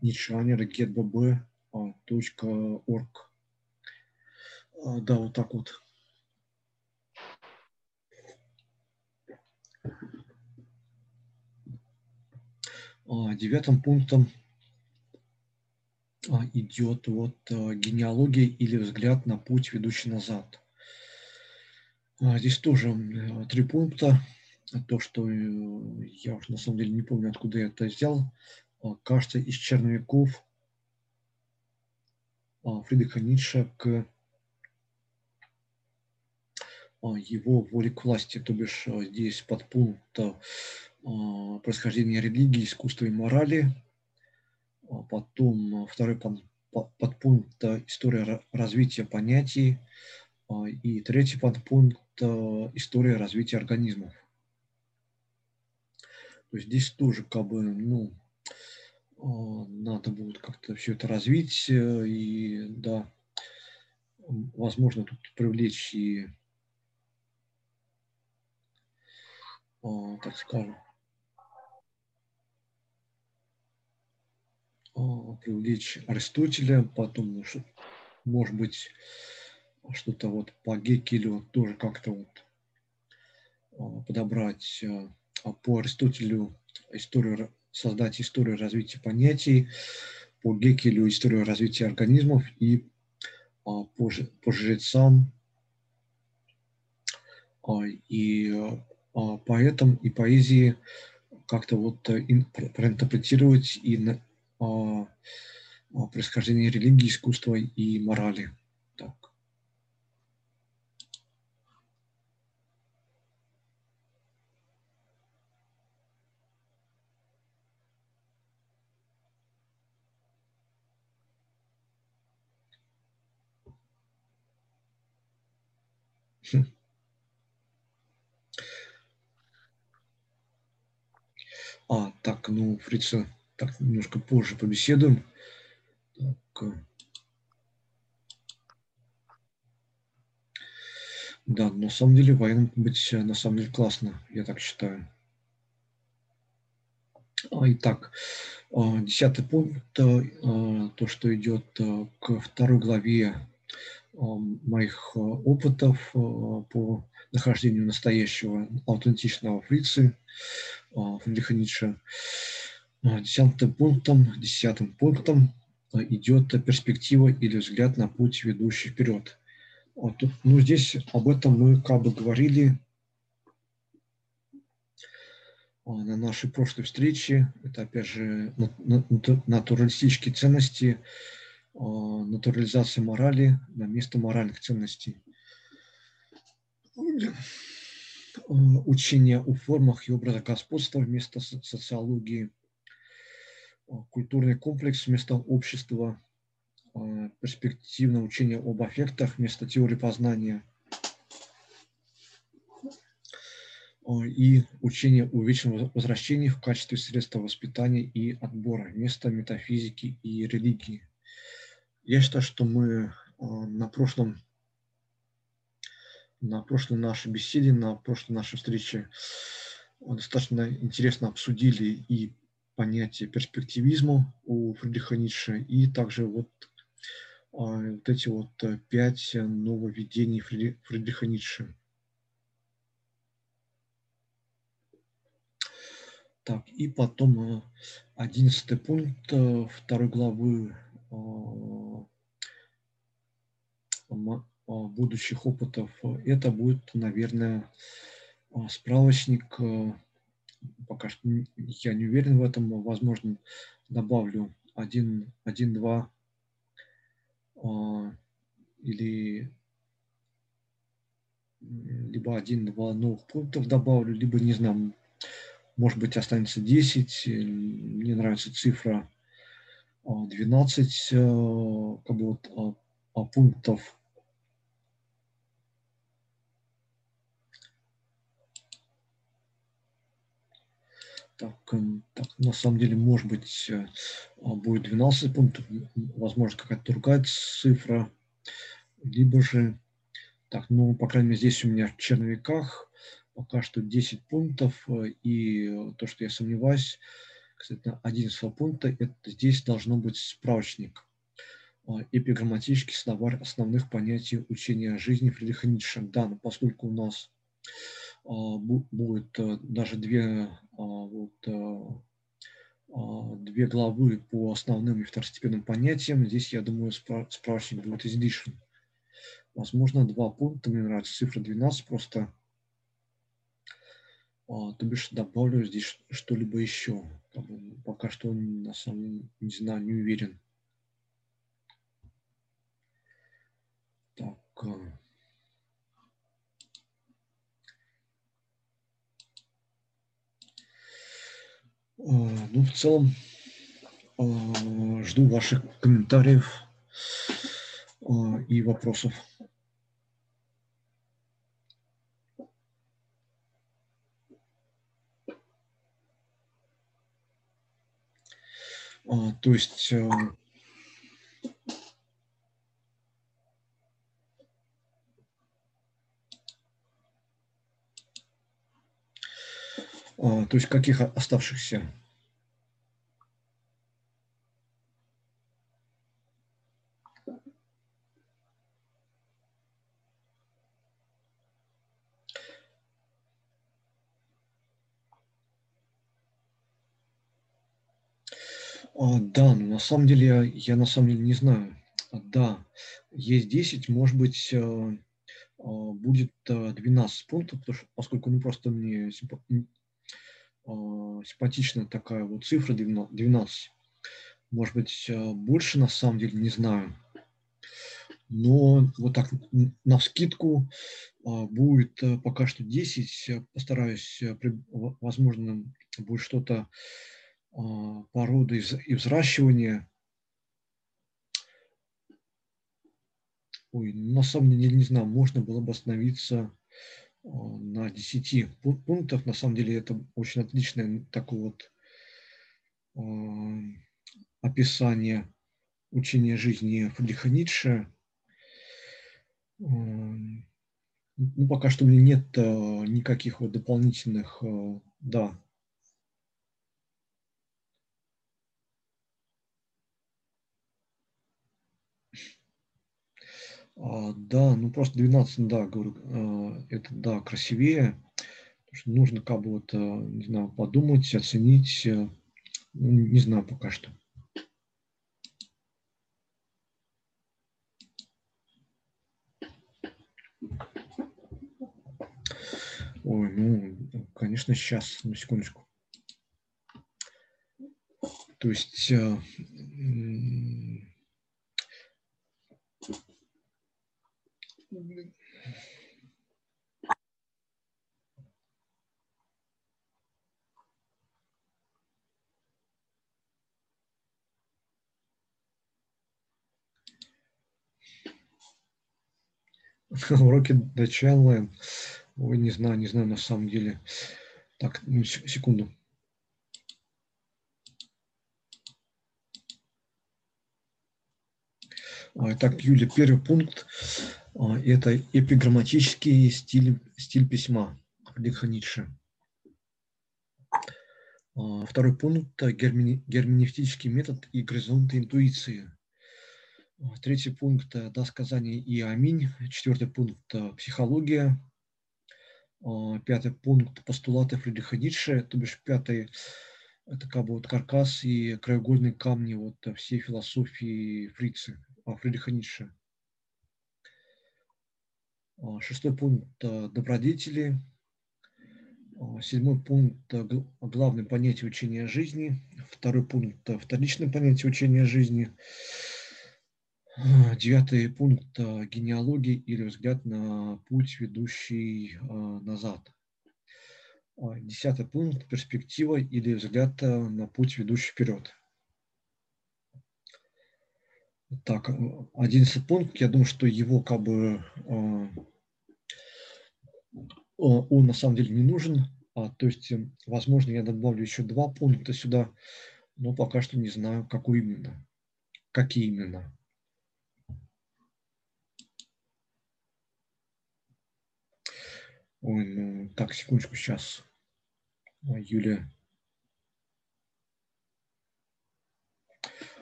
ничанера getbb.org. Да, вот так вот. Девятым пунктом а, идет вот а, генеалогия или взгляд на путь, ведущий назад. А, здесь тоже три пункта. То, что э, я уже на самом деле не помню, откуда я это взял. Кажется, из черновиков Фридриха Ницше к его воле к власти, то бишь здесь подпункт происхождения религии, искусства и морали, потом второй подпункт история развития понятий и третий подпункт история развития организмов. То есть здесь тоже как бы, ну, надо будет как-то все это развить и, да, возможно, тут привлечь и так скажем, привлечь Аристотеля, потом, может быть, что-то вот по Гекелю тоже как-то вот подобрать по Аристотелю историю, создать историю развития понятий, по Гекелю историю развития организмов и по, по жрецам. И а, поэтам и поэзии как-то вот э, проинтерпретировать и а, а, происхождение религии, искусства и морали. Так. Хм. А, так, ну, Фрица, так, немножко позже побеседуем. Так. Э. Да, на самом деле военным быть э, на самом деле классно, я так считаю. А, итак, а, десятый пункт, э, то, что идет к второй главе моих опытов по нахождению настоящего аутентичного фрицы. Фридриха Ницше. Десятым пунктом, десятым пунктом а, идет перспектива или взгляд на путь, ведущий вперед. Вот, ну, здесь об этом мы как бы говорили а, на нашей прошлой встрече. Это, опять же, натуралистические ценности, а, натурализация морали на место моральных ценностей. Э, учение о формах и образах господства вместо социологии, э, культурный комплекс вместо общества, э, перспективное учение об аффектах вместо теории познания. И учение о вечном возвращении в качестве средства воспитания и отбора вместо метафизики и религии. Я считаю, что мы на прошлом на прошлой нашей беседе, на прошлой нашей встрече достаточно интересно обсудили и понятие перспективизма у Фридриха Ницше, и также вот, а, вот эти вот пять нововведений Фридриха Ницше. Так, и потом а, одиннадцатый пункт а, второй главы будущих опытов, это будет, наверное, а, справочник. Э, пока что я не уверен в этом. Возможно, добавлю один, один два а, или либо один-два новых пунктов добавлю, либо, не знаю, может быть, останется 10. Мне нравится цифра 12 а, как бы вот, пунктов Так, эм, так, на самом деле, может быть, э, а, будет 12 пунктов, возможно, какая-то другая цифра, либо же, так, ну, по крайней мере, здесь у меня в черновиках пока что 10 пунктов, э, и то, что я сомневаюсь, кстати, 11 пункта, это здесь должно быть справочник эпиграмматический словарь основных понятий учения жизни Фридриха Ницше. Да, но поскольку у нас а, будет э, даже две, вот, э, а, две главы по основным и второстепенным понятиям. Здесь, я думаю, справочник будет излишен. Возможно, два пункта. Мне нравится цифра 12. Просто, то бишь, добавлю здесь что-либо еще. Пока что, на самом не знаю, не уверен. Так. Ну, в целом, э, жду ваших комментариев э, и вопросов. А, То есть э, а, то есть каких оставшихся? А, Да, но на самом деле я, я на самом деле не знаю. Да, есть 10, может быть, э, а, будет э, 12 пунктов, потому что, поскольку ну, просто мне симпатичная такая вот цифра 12. 12. Может быть, э, больше на самом деле не знаю. Но вот так на скидку будет э, пока что 10. Э, Постараюсь, э, возможно, будет что-то а, породы и вз- и взращивания. Ой, на самом деле не знаю, можно было бы остановиться а, на 10 пу- пунктах. На самом деле это очень отличное такое вот а, описание учения жизни Фридриха Ницше. М, Ну, пока что у меня нет а, никаких вот дополнительных, да, А, да, ну просто 12, да, говорю, а, это, да, красивее. Нужно как бы вот, а, не знаю, подумать, оценить, э, ну, не знаю пока что. Ой, ну, конечно, сейчас, на секундочку. То есть, уроки Online. Ой, не знаю, не знаю на самом деле. Так, ну, се- секунду. Так, Юля, первый пункт а, – это эпиграмматический стиль, стиль письма Фридриха Ницше. А, Второй пункт – герменевтический метод и горизонты интуиции. Третий пункт – да, сказание и аминь. Четвертый пункт – психология. А, Пятый пункт – постулаты Фридриха Ницше, то бишь пятый – это как бы вот каркас и краеугольные камни вот э, всей философии Фрицы, Фридриха Ницше. Шестой пункт э, – добродетели. Седьмой пункт э, гл- – главное понятие учения жизни. Второй пункт э, – вторичное понятие учения жизни. Девятый пункт э, – генеалогия или взгляд на путь, ведущий э, назад. Десятый пункт – перспектива или взгляд э, на путь, ведущий вперед. Так, э, одиннадцатый пункт, я думаю, что его как бы э, он на самом деле не нужен. А, то есть, э, возможно, я добавлю еще два пункта сюда, но пока что не знаю, какой именно. Какие именно. Ой, ну, так, секундочку, сейчас. Ой, Юлия.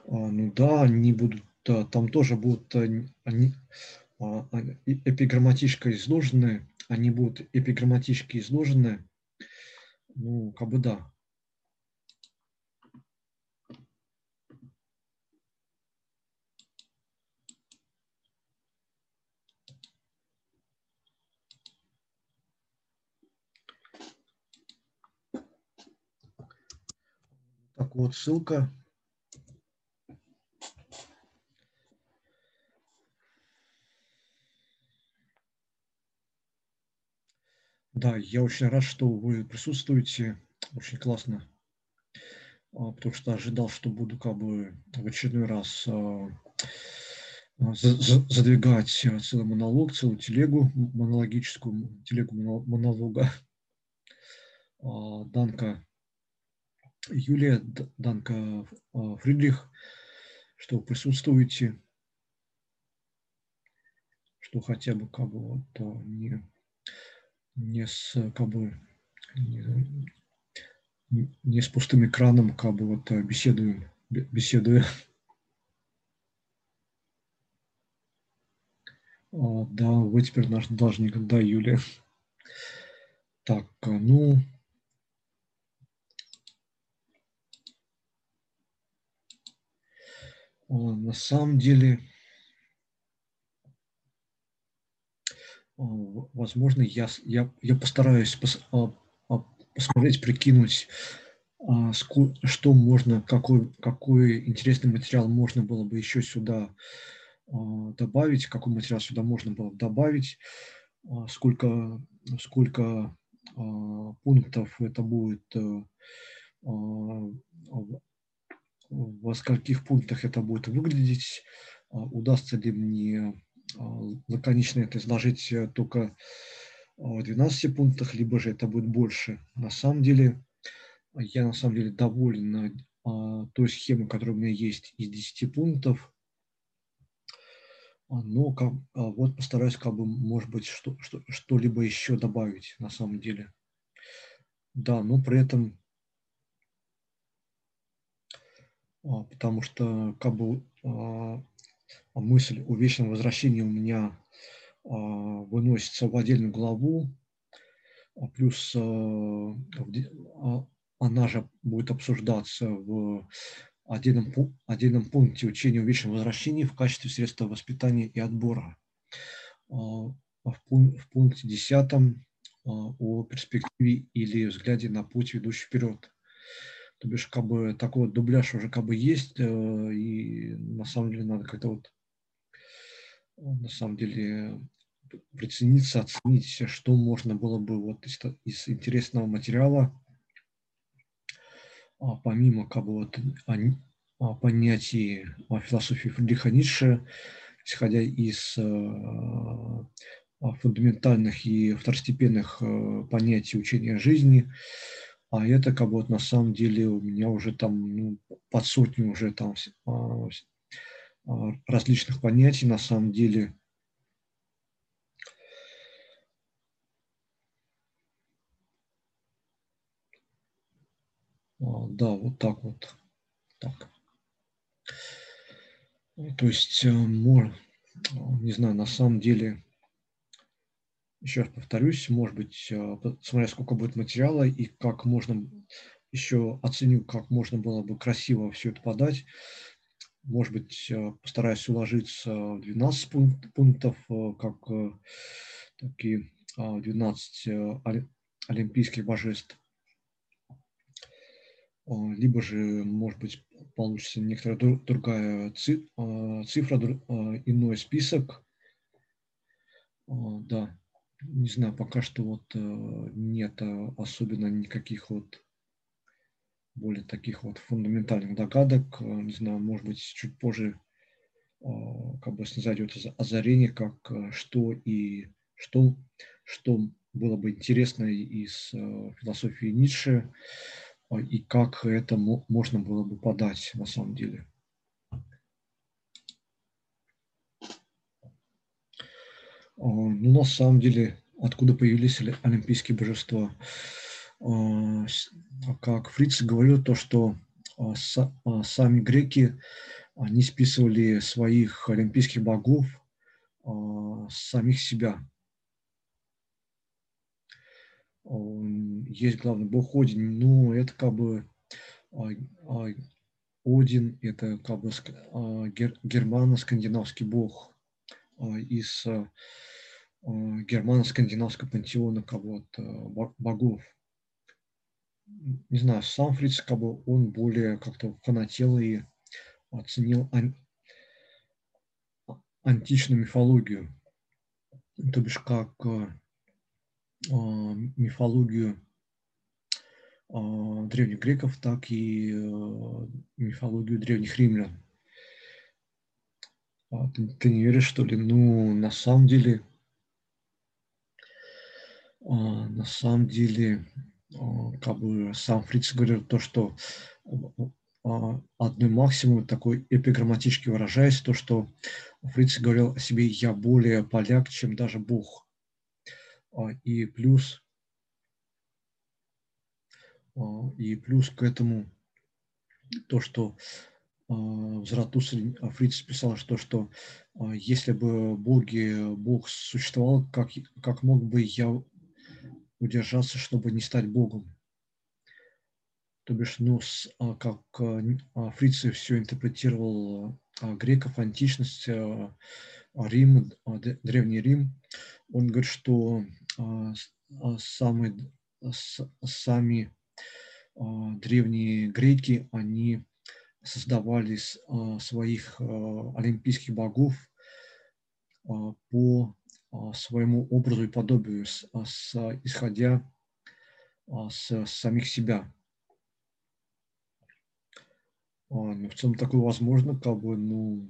А, ну да, они будут, а, там тоже будут н- они, а, а, эпиграмматически изложены, они будут эпиграмматически изложены, ну, как бы да. Вот ссылка. Да, я очень рад, что вы присутствуете. Очень классно. А, потому что ожидал, что буду как бы в очередной раз а, а, задвигать целый монолог, целую телегу монологическую, телегу монолога. Данка Юлия, Данка Фридрих, что присутствуете, что хотя бы как бы вот не, не с как бы не, не с пустым экраном, как бы вот э, беседуем, беседуя. А, да, вы теперь наш должник, да, Юлия. Так, а, ну, а, на самом деле, возможно, я, я, я постараюсь посмотреть, прикинуть, а, что можно, какой, какой интересный материал можно было бы еще сюда а, добавить, какой материал сюда можно было добавить, а, сколько, сколько пунктов это будет, э, во скольких пунктах это будет выглядеть, удастся ли мне лаконично это изложить только 12 пунктах, либо же это будет больше. На самом деле, я на самом деле доволен а, той схемой, которая у меня есть из 10 пунктов. А, но как, а, вот постараюсь, как бы, может быть, что, что, что-либо еще добавить на самом деле. Да, но при этом, а, потому что как бы а, мысль о вечном возвращении у меня а, выносится в отдельную главу, а плюс а, она же будет обсуждаться в отдельном, отдельном пункте учения о вечном возвращении в качестве средства воспитания и отбора. В пункте 10 о перспективе или взгляде на путь, ведущий вперед. То бишь, как бы такой вот дубляж уже как бы есть, э, и на самом деле надо как-то вот на самом деле прицениться, оценить, что можно было бы вот из, из интересного материала, а, помимо как бы вот а, понятий о философии Фридриха Ницше, исходя из э, фундаментальных и второстепенных э, понятий учения жизни, а это как бы вот на самом деле у меня уже там ну, под сотню уже там а, различных понятий на самом деле – А, да, вот так вот. Так. То есть, э, не знаю, на самом деле, еще раз повторюсь, может быть, э, смотря сколько будет материала и как можно, еще оценю, как можно было бы красиво все это подать. Может быть, э, постараюсь уложиться в 12 пунктов, как такие 12 олимпийских божеств а, либо же, может быть, получится некоторая другая а, цифра, а, иной список. Да, не знаю, пока что вот э, нет особенно никаких вот более таких вот фундаментальных догадок. Не знаю, может быть, чуть позже как бы снизойдет озарение, как э, что и что, что было бы интересно из э, философии Ницше, а, и как это можно было бы подать на самом деле. Ну, на самом деле, откуда появились олимпийские божества? А, как Фриц говорил, то, что сами греки, они списывали своих олимпийских богов самих себя. Есть главный бог Один, ну, это как бы а, а, Один, это как бы а, германо-скандинавский бог из германо-скандинавского пантеона как бы, вот, богов. Не знаю, сам Фриц, как бы, он более как-то фанател и оценил ан античную мифологию. То бишь, как мифологию древних греков, так и мифологию древних римлян. Ты, ты не веришь, что ли? Ну, на самом деле, на самом деле, как бы сам Фриц говорил то, что одной максимум такой эпиграмматически выражаясь, то, что Фриц говорил о себе «я более поляк, чем даже Бог». И плюс, и плюс к этому то, что в Заратустре Фриц писал, что, что если бы боги, Бог существовал, как, как мог бы я удержаться, чтобы не стать Богом. То бишь, ну, с, а, как а, а Фриц все интерпретировал а, греков, античность, а, Рим, а, Древний Рим, он говорит, что а, а, самые, сами а, древние греки, они создавали а, своих а, олимпийских богов а, по своему образу и подобию, исходя с, самих себя. Ну, в целом такое возможно, как бы, ну,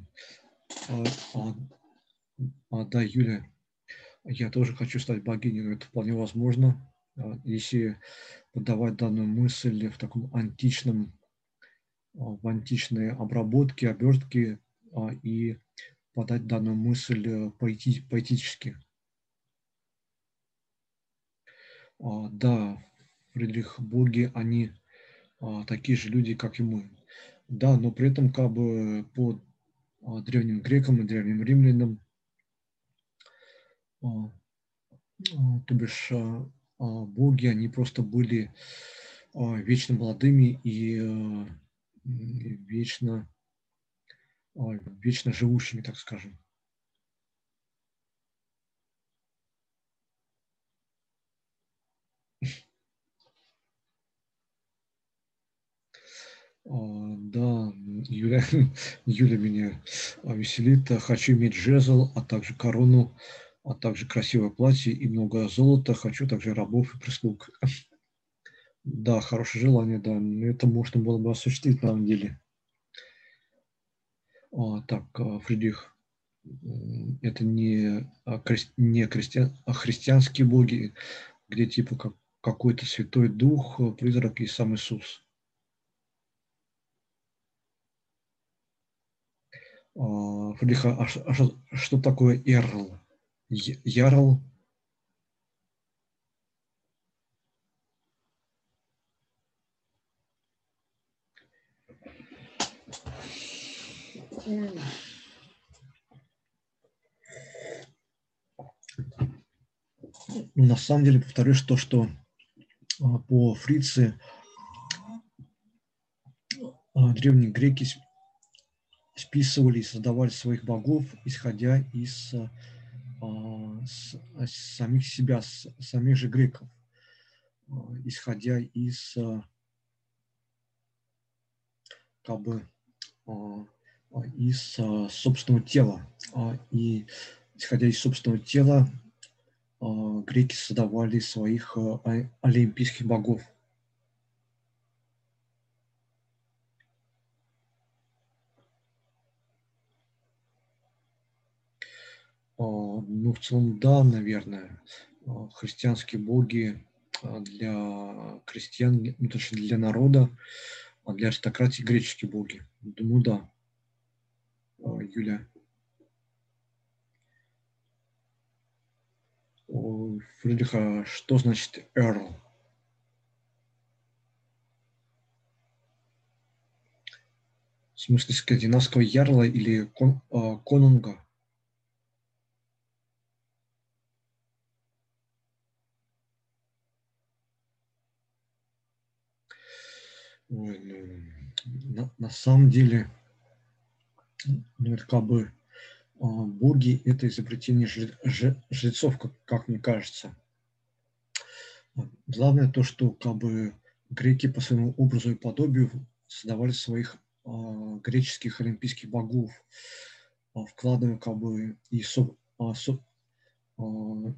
а, а, да, Юля, я тоже хочу стать богиней, но это вполне возможно, если подавать данную мысль в таком античном, в античной обработке, обертке и подать данную мысль э, поэти, поэтически. А, да, Фридрих Боги, они а, такие же люди, как и мы. Да, но при этом как бы по а, древним грекам и древним римлянам, то бишь боги, они просто были вечно молодыми и вечно вечно живущими, так скажем. Да, Юля, Юля меня веселит. Хочу иметь жезл, а также корону, а также красивое платье и много золота. Хочу также рабов и прислуг. Да, хорошее желание, да. Это можно было бы осуществить на самом деле. А, так, а, Фридрих, это не, а, не крестьян, а христианские боги, где типа как, какой-то святой дух, призрак и сам Иисус. Фридрих, а, а что такое Эрл? Ярл на самом деле, повторюсь, то, что а, по фрице а, древние греки списывали и создавали своих богов, исходя из а, с, самих себя, с, самих же греков, исходя из как бы из а, собственного тела. А, и исходя из собственного тела, а, греки создавали своих олимпийских богов. Ну, в целом, да, наверное. Христианские боги для крестьян, ну, точнее, для народа, а для аристократии греческие боги. Думаю, да. Юля. Фридриха, что значит Эрл? В смысле скандинавского ярла или кон, э, конунга? Ой, ну, на, на самом деле как бы а, боги – это изобретение жрецов, как, как мне кажется. Главное то, что как бы греки по своему образу и подобию создавали своих а, греческих олимпийских богов, а, вкладывая как бы и со, а, со,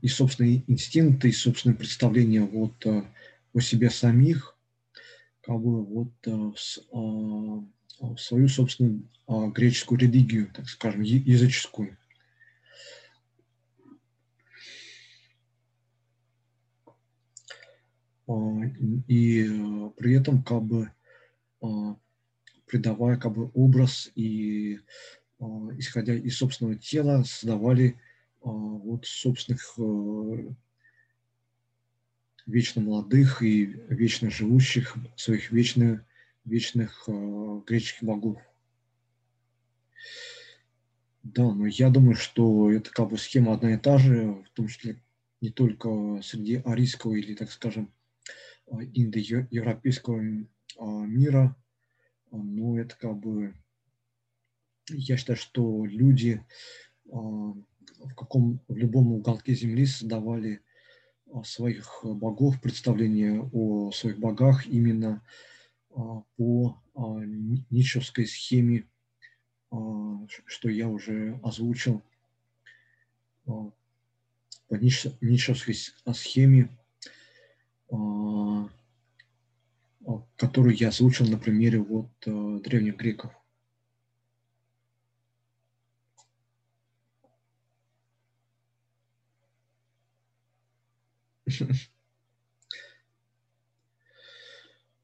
и собственные инстинкты, и собственные представления вот о себе самих, как бы вот в свою собственную греческую религию, так скажем, языческую. И при этом как бы придавая как бы образ и исходя из собственного тела создавали вот собственных вечно молодых и вечно живущих, своих вечных, вечных э, греческих богов. Да, но я думаю, что это как бы схема одна и та же, в том числе не только среди арийского или, так скажем, индоевропейского мира, но это как бы, я считаю, что люди в, каком, в любом уголке Земли создавали своих богов, представления о своих богах именно по а, ничевской схеме, что я уже озвучил, по ничевской схеме, которую я озвучил на примере вот древних греков.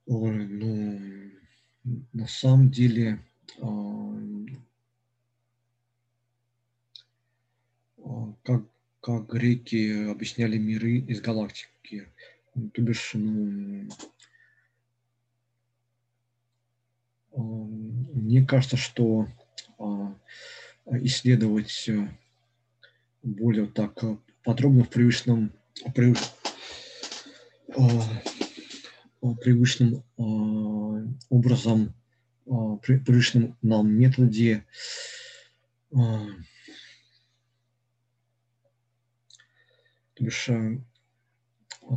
Ой, ну, на самом деле, а, а, как, как греки объясняли миры из галактики. То бишь, ну, а, мне кажется, что исследовать более так подробно в привычном при, привычным образом, при, привычным нам методе. То бишь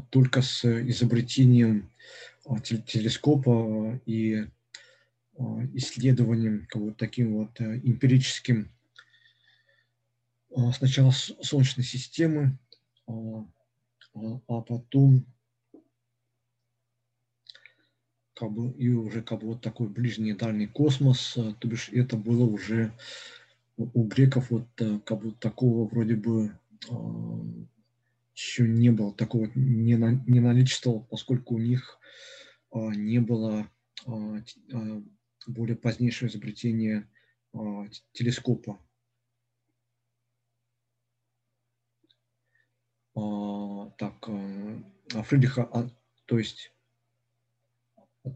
только с изобретением телескопа и исследованием вот таким вот эмпирическим сначала Солнечной системы, а, а потом как бы, и уже как бы вот такой ближний дальний космос, а, то бишь это было уже у греков вот э, как бы такого вроде бы а, еще не было, такого не, на, не наличествовало, поскольку у них не было более позднейшего изобретения телескопа. А, так, э, а Фридриха, а, то есть,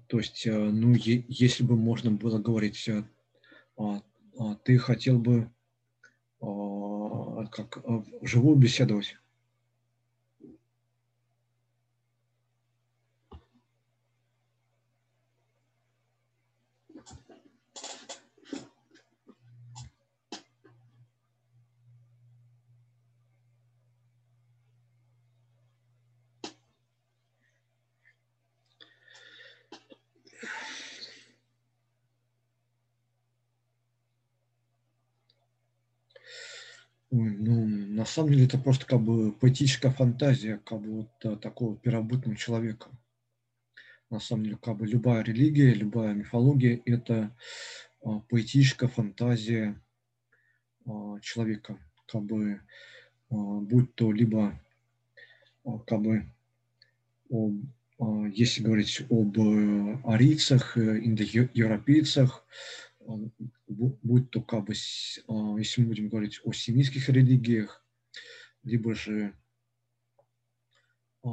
то есть, э, ну, е, если бы можно было говорить, э, а, а, ты хотел бы а, как вживую беседовать? Ой, ну, на самом деле это просто как бы поэтическая фантазия, как бы вот а, такого первобытного человека. На самом деле, как бы любая религия, любая мифология – это а, поэтическая фантазия а, человека, как бы будь то либо как бы если говорить об э, арийцах, э, индоевропейцах, будь то как бы, если мы будем говорить о семитских религиях, либо же а,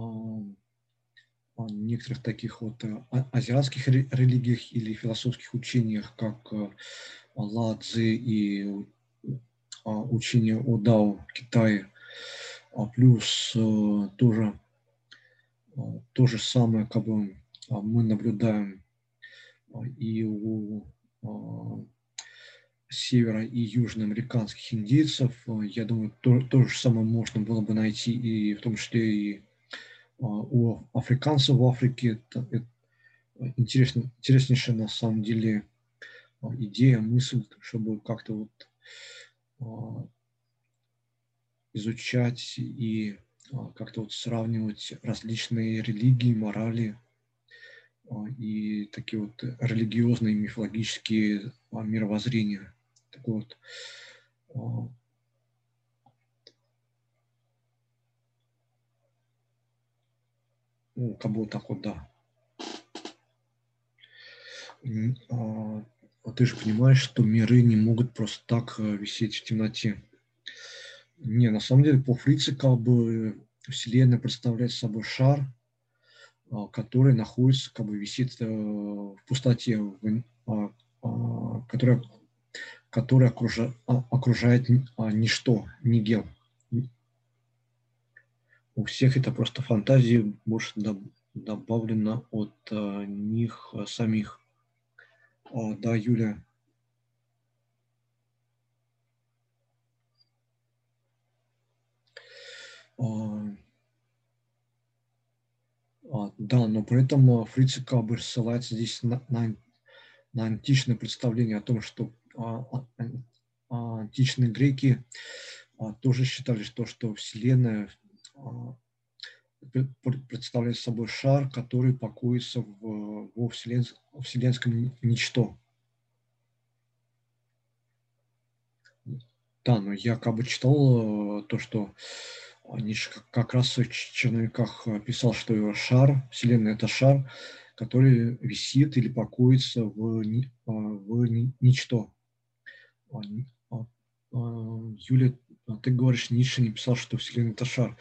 некоторых таких вот а, азиатских религиях или философских учениях, как Ладзи и учение о Дао в Китае, плюс тоже то же самое как бы мы наблюдаем и у а, северо- и южноамериканских индейцев. А, я думаю, то, то же самое можно было бы найти и в том числе и а, у африканцев в Африке. Это, это интересно, интереснейшая на самом деле идея, мысль, чтобы как-то вот изучать и как-то вот сравнивать различные религии, морали и такие вот религиозные, мифологические мировоззрения. Вот, ну, как бы вот так вот, да. Ты же понимаешь, что миры не могут просто так э, висеть в темноте. Не, на самом деле по Фрице как бы Вселенная представляет собой шар, а, который находится, как бы висит э, в пустоте, а, а, который, окружает, окружает ничто, нигел. У всех это просто фантазии, может, добавлено от них самих. Да, Юля, А, а, да, но при этом а, Фриц Кабер ссылается здесь на, на, на античное представление о том, что а, а, античные греки а, тоже считали, что, что Вселенная а, представляет собой шар, который покоится в, во вселен, вселенском ничто. Да, но я как бы читал то, что Ницше как раз в черновиках э, писал, что шар, Вселенная – это шар, который висит или покоится в, а, в ничто. А, а, Юля, ты говоришь, Ницше не писал, что Вселенная – это шар.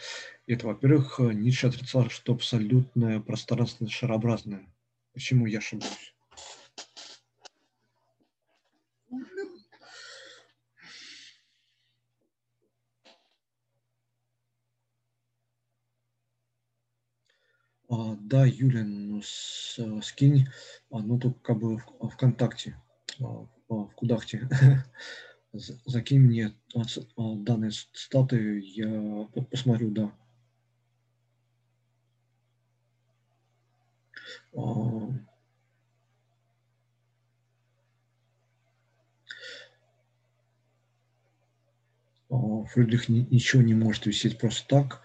Это, во-первых, Ницше отрицал, что абсолютное пространство шарообразное. Почему я ошибаюсь? А, да, Юля, ну, с, э, скинь, а, ну, только как бы в, ВКонтакте, а, в Кудахте. Закинь мне а, данные статы, я посмотрю, да. Фридрих ничего не может висеть просто так.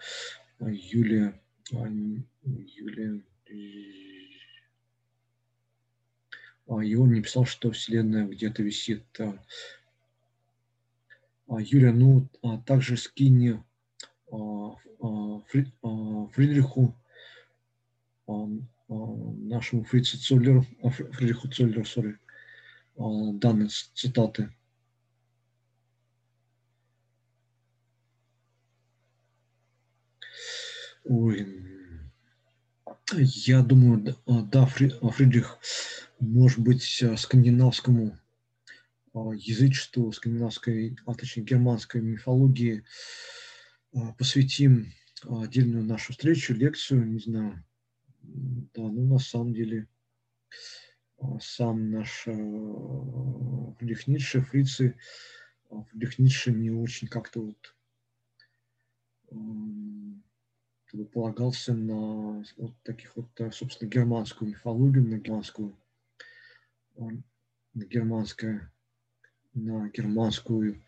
Юлия Юлия. А, и он не писал, что Вселенная где-то висит. А, Юлия, ну, а также скинь а, а, Фри, а, Фридриху, а, а, нашему Фрицу Цоллеру, а, Фридриху Цоллеру, сори, а, данные цитаты. Ой, я думаю, да, Фридрих, может быть, э, скандинавскому а, язычеству, скандинавской, а точнее германской мифологии а, посвятим отдельную нашу встречу, лекцию, не знаю. Да, ну на самом деле сам наш Фридрих Ницше, фрицы, Фридрих Ницше не очень как-то вот чтобы полагался на вот таких вот, э, собственно, германскую мифологию, на германскую, на германское, на германскую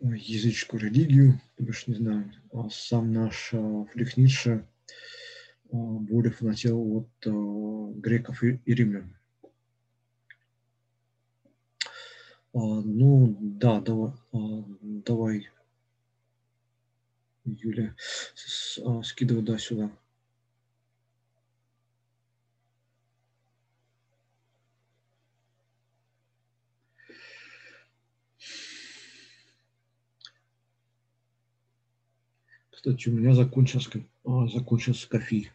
э, языческую религию, то бишь, не знаю, а сам наш э, Фридрих Ницше более фанател от греков и, и римлян. Ну, да, давай, давай Юля а, скидываю да сюда. Кстати, у меня закончился, а, закончился кофе.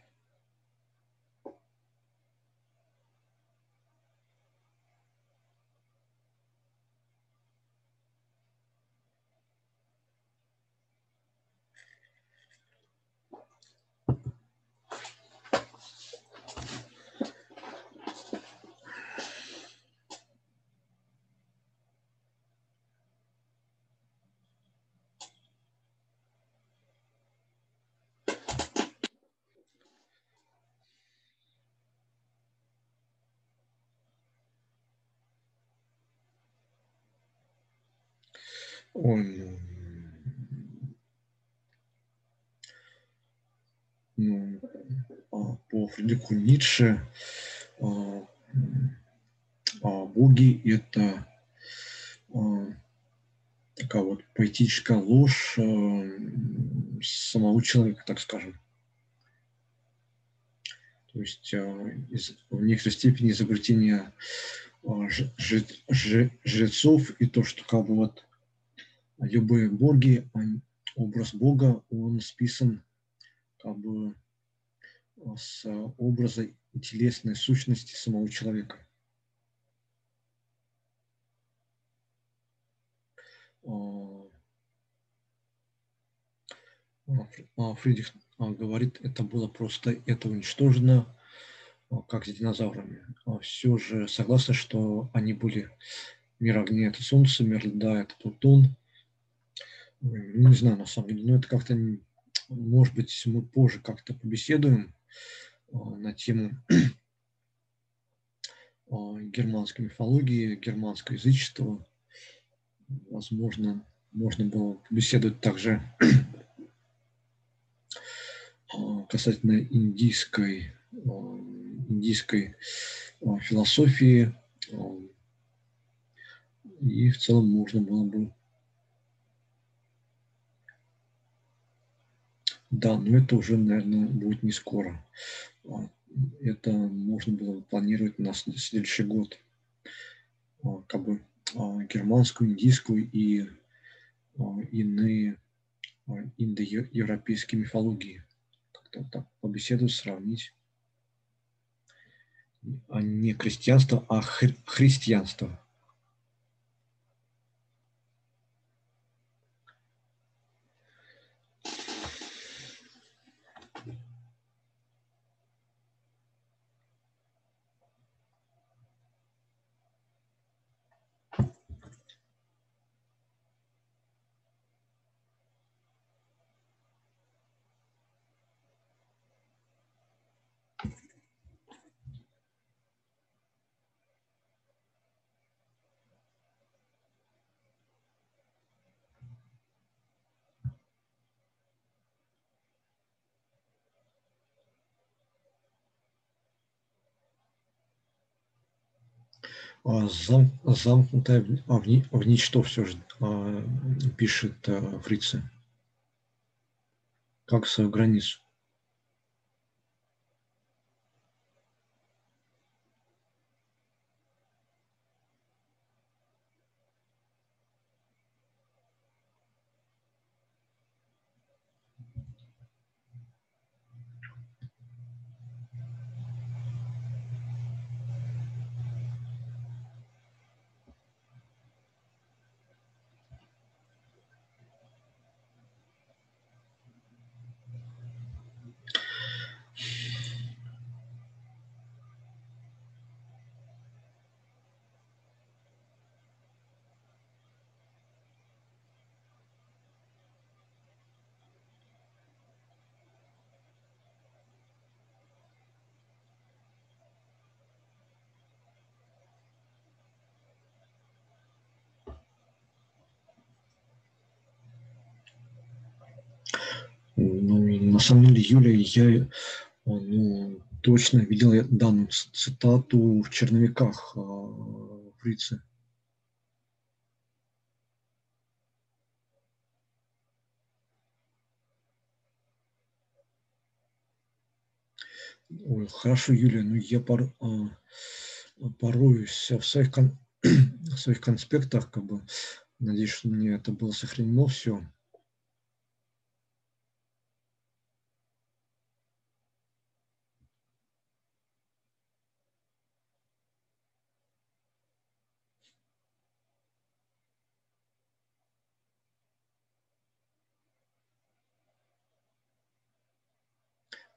Ой, по Фридриху Ницше а, боги – это такая вот поэтическая ложь самого человека, так скажем. То есть в некоторой степени изобретение жрецов и то, что как бы вот любые боги, образ Бога, он списан как бы с образа и телесной сущности самого человека. А, а, Фридрих а, говорит, это было просто, это уничтожено, как с динозаврами. Все же согласны, что они были мир огня – это Солнце, мир льда – это Плутон. Ну, не знаю, на самом деле, но это как-то, может быть, мы позже как-то побеседуем на тему германской мифологии, германского язычества. Возможно, можно было побеседовать также касательно индийской, индийской философии. И в целом можно было бы Да, но это уже, наверное, будет не скоро. А, это можно было планировать на следующий год. А, как бы а, германскую, индийскую и иные индоевропейские мифологии. Как-то так побеседовать, сравнить. А не крестьянство, а хри христианство. А, зам, замкнутая в, в, в ничто все же а, пишет а, Фрице. Как свою границу. На самом деле, Юля, я ну, точно видел данную цитату в черновиках а, Фрица. Ой, хорошо, Юлия, ну я пор, а, пороюсь в своих, кон, в своих конспектах, как бы, надеюсь, что мне это было сохранено все.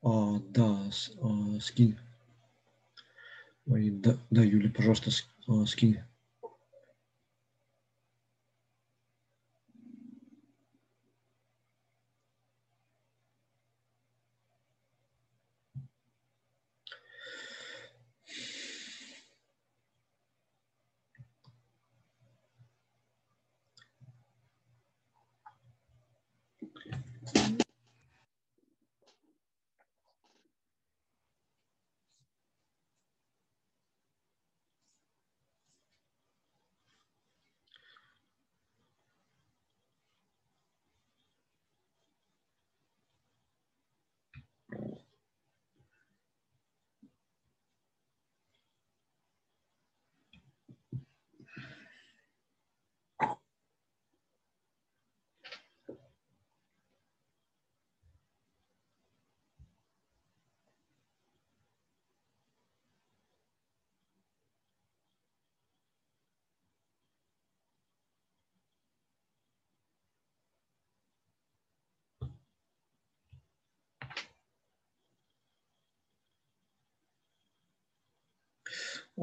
А, да, а, скинь. Ой, да, да, Юля, пожалуйста, а, скинь.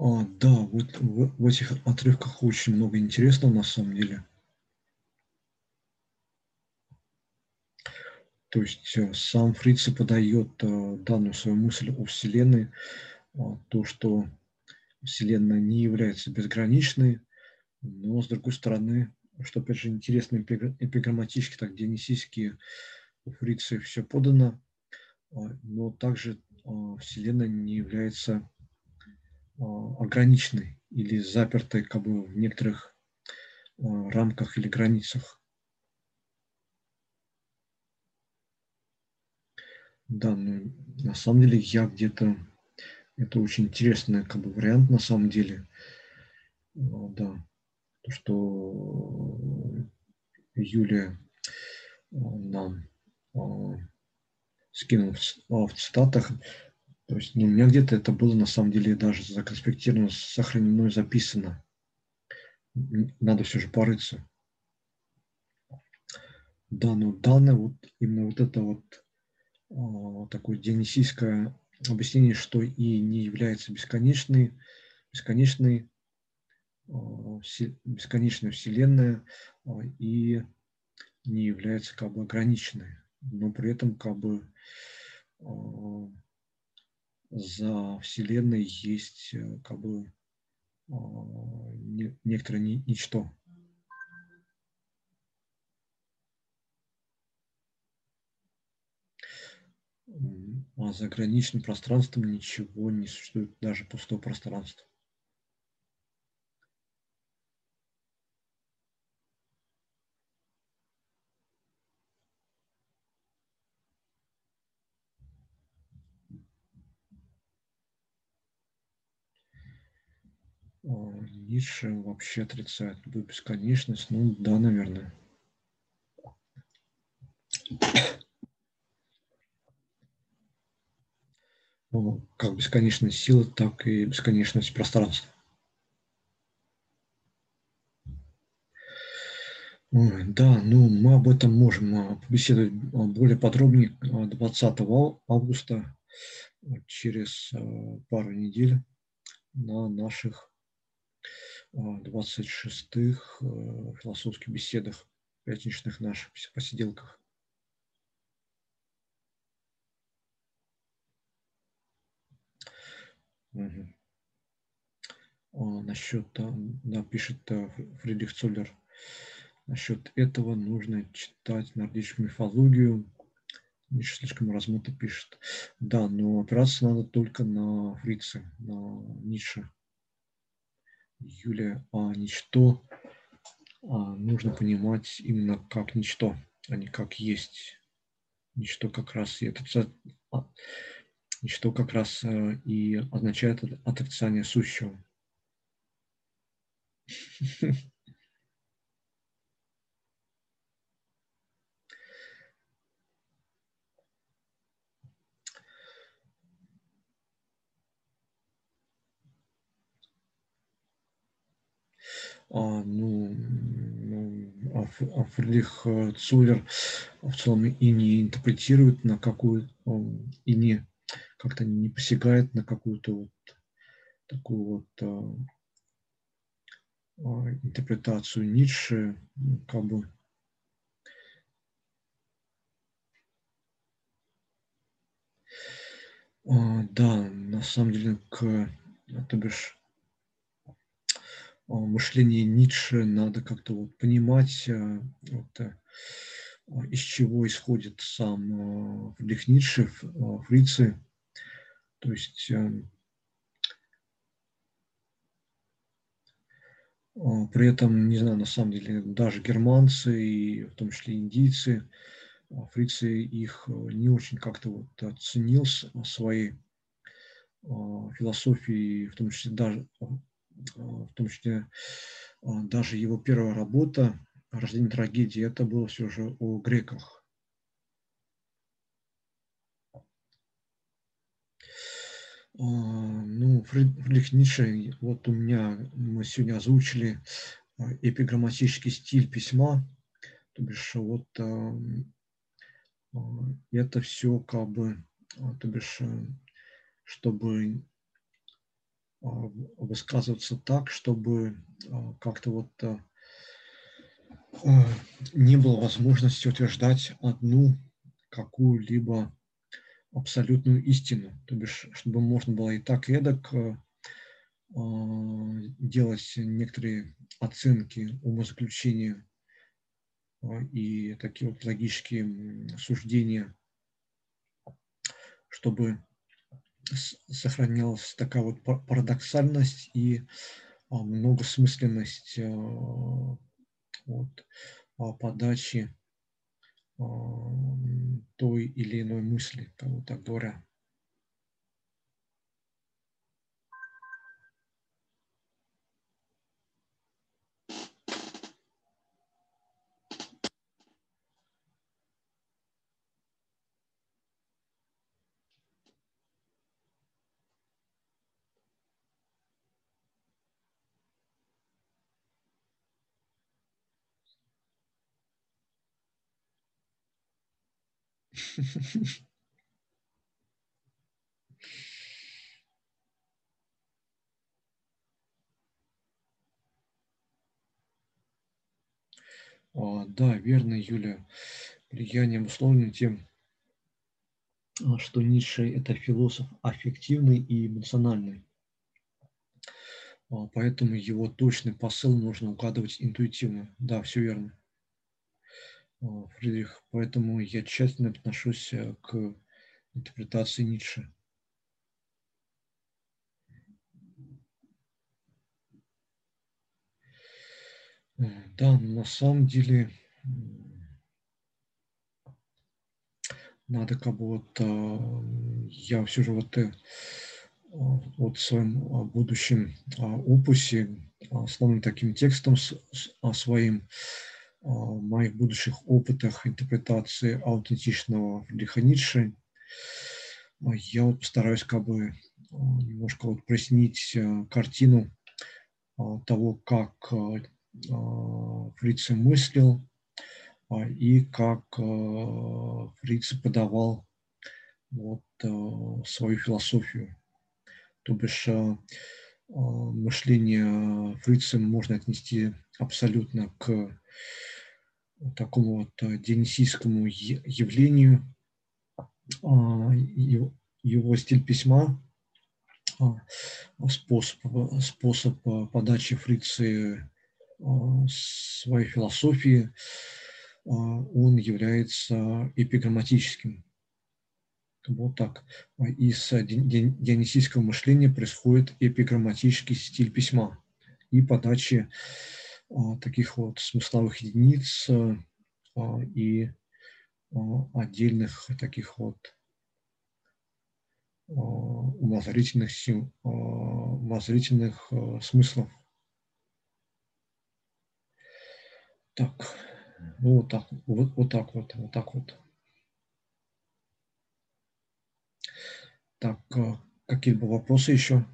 А, да, вот в, в этих отрывках очень много интересного на самом деле. То есть э, сам Фриц подает э, данную свою мысль о Вселенной, а, то, что Вселенная не является безграничной, но с другой стороны, что опять же интересно эпиграмматически, так дионисийски у Фрица все подано, но также Вселенная не является ограниченной или запертой как бы в некоторых рамках или границах. Да, ну, на самом деле я где-то... Это очень интересный как бы вариант на самом деле. А, да, то, что Юлия а, нам а, скинул в цитатах. То есть ну, у меня где-то это было на самом деле даже законспектировано, сохранено и записано. Надо все же порыться. Да, но данное вот именно вот это вот а, такое дионисийское объяснение, что и не является бесконечной, бесконечной, а, бесконечная Вселенная а, и не является как бы ограниченной, но при этом как бы за Вселенной есть э, как бы некоторое ничто. А за граничным пространством ничего не существует, даже пустого пространства. А, Ницше вообще отрицает любую бесконечность. Ну да, наверное как бесконечность силы, так и бесконечность пространства. Да, ну мы об этом можем а, побеседовать а, более подробнее 20 а, августа через пару недель на наших 26-х философских беседах, пятничных наших посиделках. Угу. А, насчет, да, пишет э, Фридрих Цоллер, насчет этого нужно читать нордическую мифологию. Ницше слишком размыто пишет. Да, но опираться надо только на фрицы, на Ницше. Юлия, а ничто а, нужно понимать именно как ничто, а не как есть. Ничто как раз и это и что как раз э, и означает отрицание сущего. ну, ну а, а Фридрих э, Цулер в целом и не интерпретирует на какую и не как-то не посягает на какую-то вот такую вот а, а, интерпретацию Ницше, ну, как бы. А, да, на самом деле, к, то бишь, а, мышление Ницше надо как-то вот понимать, а, вот, а, из чего исходит сам Фридрих Ницше, Фрицы, то есть а, при этом, не знаю, на самом деле, даже германцы, и в том числе индийцы, а, фрицы их э, не очень как-то вот оценил свои а, философии, в том числе даже, в том числе даже его первая работа «Рождение трагедии» это было все же о греках. А, ну, Фридрих Ницше, вот у меня, мы сегодня озвучили а, эпиграмматический стиль письма, то бишь вот а, это все как бы, то бишь, чтобы высказываться так, чтобы как-то вот не было возможности утверждать одну какую-либо абсолютную истину, то бишь, чтобы можно было и так, и эдак делать некоторые оценки, умозаключения и такие вот логические суждения, чтобы сохранялась такая вот парадоксальность и многосмысленность вот, подачи той или иной мысли, вот так говоря. А, да, верно, Юля. Влияние обусловлено тем, а, что Ницше – это философ аффективный и эмоциональный. А, поэтому его точный посыл нужно угадывать интуитивно. Да, все верно. Фридрих, поэтому я тщательно отношусь э, к интерпретации Ницше. Э, да, на самом деле надо как бы вот, э, я все же вот, вот в своем будущем опусе основным таким текстом своим моих будущих опытах интерпретации аутентичного Фридриха Ницше. Я вот постараюсь как бы немножко вот прояснить картину того, как Фриц мыслил и как Фриц подавал вот свою философию. То бишь мышление Фрица можно отнести абсолютно к такому вот э, дионисийскому явлению, а, его стиль письма, а, способ, способ э, подачи фриции а, своей философии, он является эпиграмматическим. Вот так. Из дионисийского мышления происходит эпиграмматический стиль письма и подачи таких вот смысловых единиц а, и а, отдельных таких вот а, умозрительных, умозрительных смыслов. Так, ну вот так, вот, вот так вот, вот так вот. Так, какие-либо вопросы еще?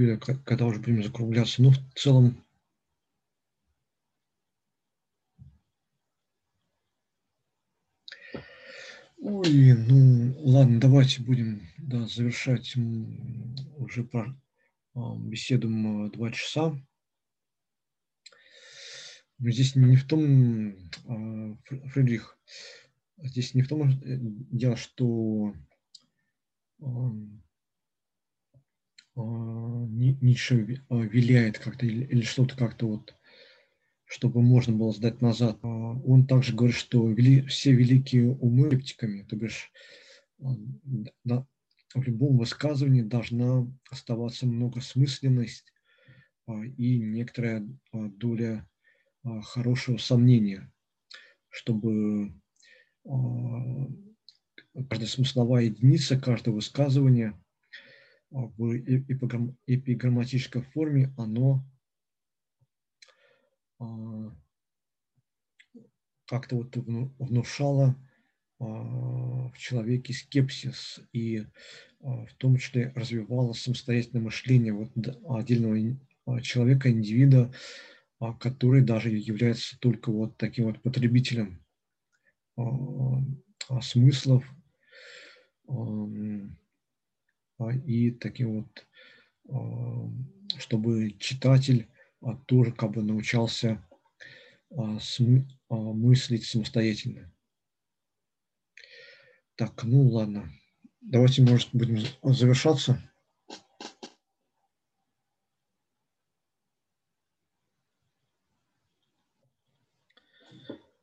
Юля, когда уже будем закругляться. Ну, в целом, Ой, ну ладно, давайте будем да, завершать уже про а, беседу два часа. Здесь не в том, а, Фридрих, здесь не в том э, дело, что а, Ницше а, виляет как-то или, или что-то как-то вот, чтобы можно было сдать назад. А, он также говорит, что вели, все великие умы скептиками, то бишь да, в любом высказывании должна оставаться многосмысленность и некоторая доля хорошего сомнения, чтобы каждая смысловая единица, каждое высказывание – в эпиграмматической форме оно а, как-то вот внушало в человеке скепсис и в том числе развивало самостоятельное мышление вот отдельного человека, индивида, который даже является только вот таким вот потребителем смыслов и таким вот, чтобы читатель тоже как бы научался мыслить самостоятельно. Так, ну ладно. Давайте, может, будем завершаться.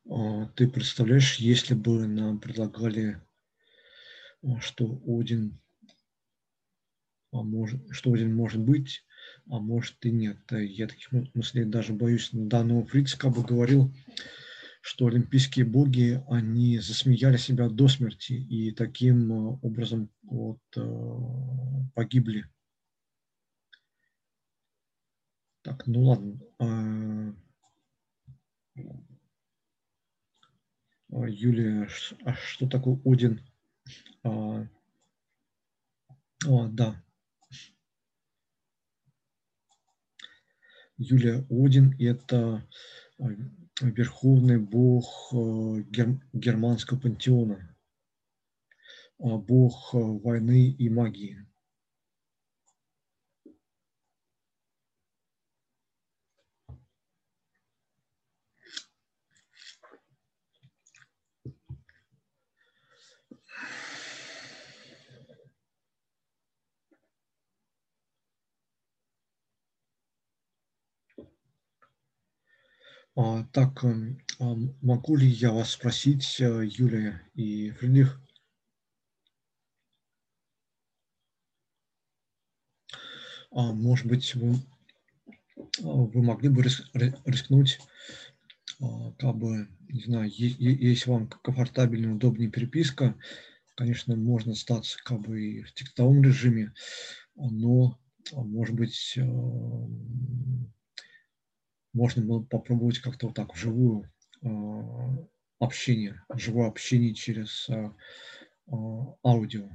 А, ты представляешь, если бы нам предлагали, а, что Один, а может, что Один может быть, а может и нет. Я таких мыслей даже боюсь. Да, но Фриц как бы говорил, что олимпийские боги, они засмеяли себя до смерти и таким э, образом вот, э, погибли. Так, ну ладно. А, а, Юлия, а что такое Один? А, о, да. Юлия Один – это верховный бог э, германского пантеона, а бог э, войны и магии. Так, эм, а могу ли я вас спросить, э, Юлия и Фридрих, а, может быть, вы, вы могли бы рискнуть, как бы, не знаю, если вам комфортабельная, удобнее переписка, конечно, можно остаться как бы и в текстовом режиме, но, может быть, эм, можно было попробовать как-то вот так вживую а, общение, живое общение через а, а, аудио.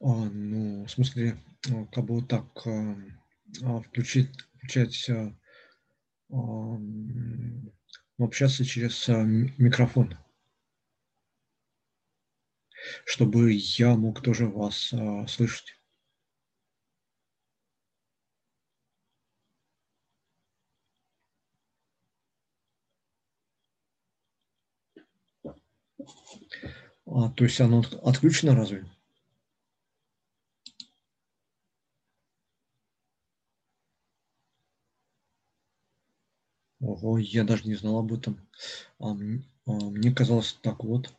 А, ну, в смысле, как бы вот так включить, включать, а, общаться через а, микрофон, чтобы я мог тоже вас слышать. А, то есть оно отключено разве? Ого, я даже не знал об этом. А, а, мне казалось так вот.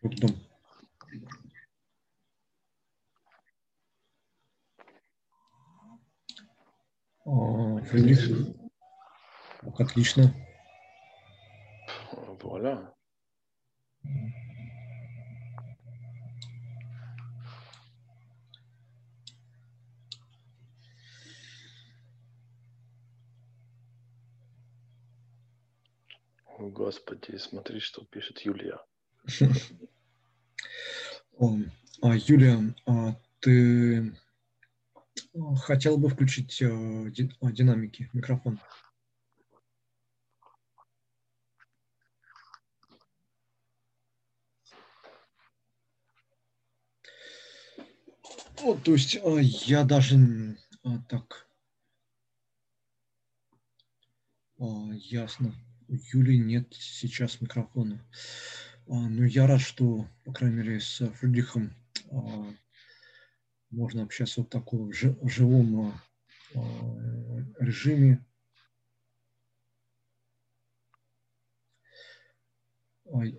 Потом. Фридрих. Отлично. Вуаля. Господи, смотри, что пишет Юлия. А, Юлия, а ты хотел бы включить э, динамики, микрофон. Вот, то есть э, я даже так ясно. У Юли нет сейчас микрофона. Но я рад, что, по крайней мере, с Фридрихом можно общаться вот такого в живом режиме.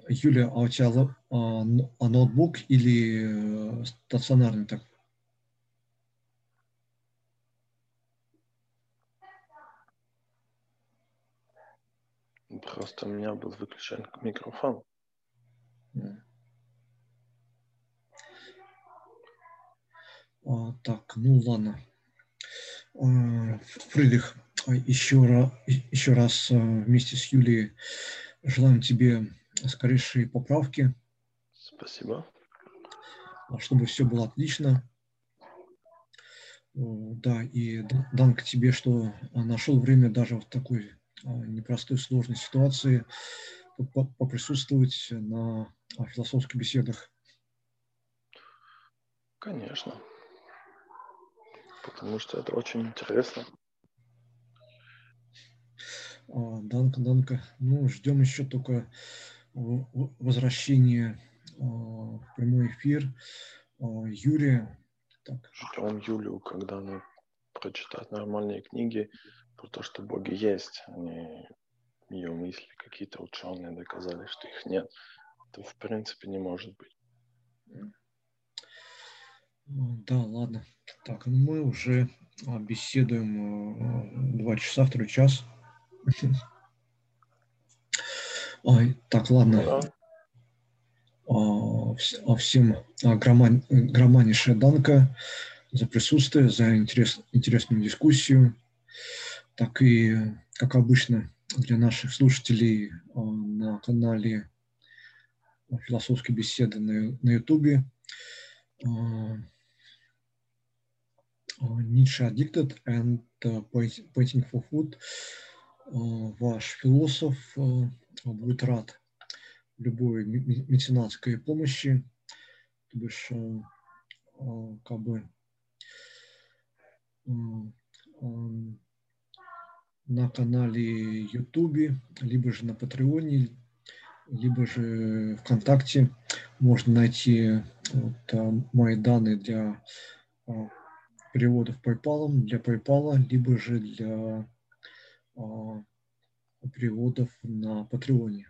Юля, а у тебя а, ноутбук или стационарный так? Просто у меня был выключен микрофон. А, так, ну ладно. А, Фридрих, еще раз, еще раз вместе с Юлией желаем тебе скорейшей поправки. Спасибо. А, чтобы все было отлично. Да, и Данк тебе, что нашел время даже в такой непростой, сложной ситуации поприсутствовать на философских беседах. Конечно. Потому что это очень интересно. Данка, Данка. Ну, ждем еще только возвращения в прямой эфир Юрия. Так. Ждем Юлю, когда она прочитает нормальные книги про то, что боги есть. Они ее мысли какие-то ученые доказали, что их нет. Это в принципе не может быть. Да, ладно. Так, ну мы уже а, беседуем а, два часа, второй час. Ой, так, ладно. А, всем громанейшая данка за присутствие, за интерес, интересную дискуссию. Так и, как обычно, для наших слушателей на канале философской беседы на, на YouTube. Nietzsche Addicted and Waiting for Food. Ваш философ будет рад любой меценатской помощи, то бишь как бы на канале YouTube, либо же на Патреоне, либо же ВКонтакте можно найти вот, мои данные для переводов PayPal, для PayPal, либо же для а, переводов на Патреоне.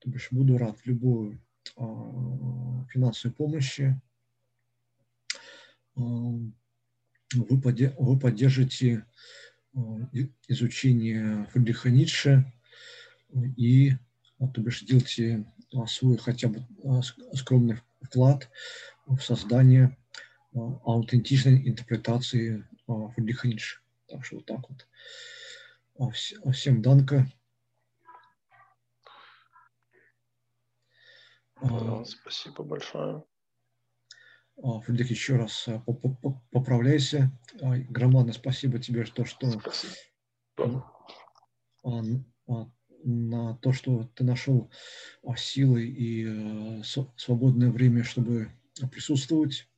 То бишь буду рад любой а, финансовой помощи. А, вы, поде, вы поддержите а, изучение Фридриха Ницше и, а, то бишь, сделайте а, свой хотя бы скромный вклад в создание аутентичной интерпретации Фридриха Ницше. Так что вот так вот. Всем данка. Спасибо большое. Фридрих, еще раз поправляйся. Громадно спасибо тебе, что, что на то, что ты нашел силы и свободное время, чтобы присутствовать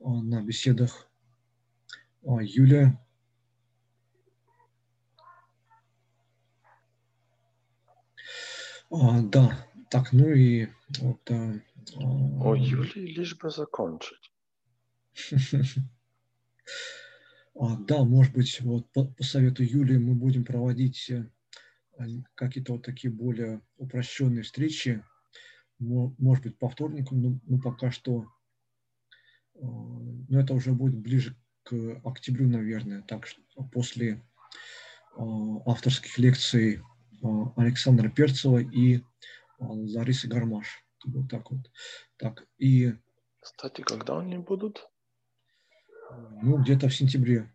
на беседах. Юля. Да, так, ну и вот... О, Юлии лишь бы закончить. Да, может быть, вот по, по совету Юлии мы будем проводить э, какие-то вот такие более упрощенные встречи, может быть, по вторникам, но, но пока что но ну, это уже будет ближе к октябрю, наверное, так что после авторских лекций Александра Перцева и Ларисы Гармаш. Вот так вот. Так, и... Кстати, когда они будут? Ну, где-то в сентябре.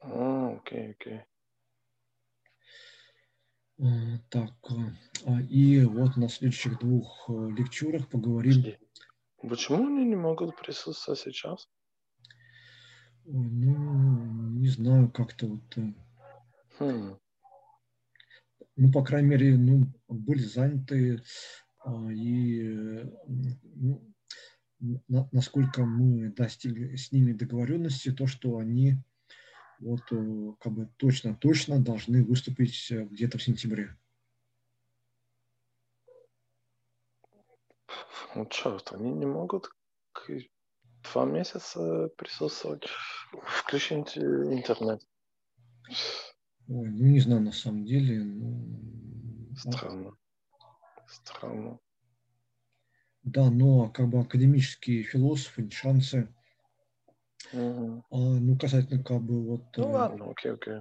А, окей, окей. Так, и вот на следующих двух э, лекчурах поговорим Подожди. Почему они не могут присутствовать сейчас? Ну, не знаю, как-то вот. Э, хм. Ну, по крайней мере, ну, были заняты, а, и ну, на, насколько мы достигли с ними договоренности, то, что они вот э, как бы точно-точно должны выступить э, где-то в сентябре. Ну, черт, они не могут два месяца присутствовать. Включите интернет. Ой, ну не знаю на самом деле. Ну, Странно. Странно. Да, но как бы академические философы, шансы, Мгм. а, ну касательно как бы вот... Ну э, ладно, окей, окей.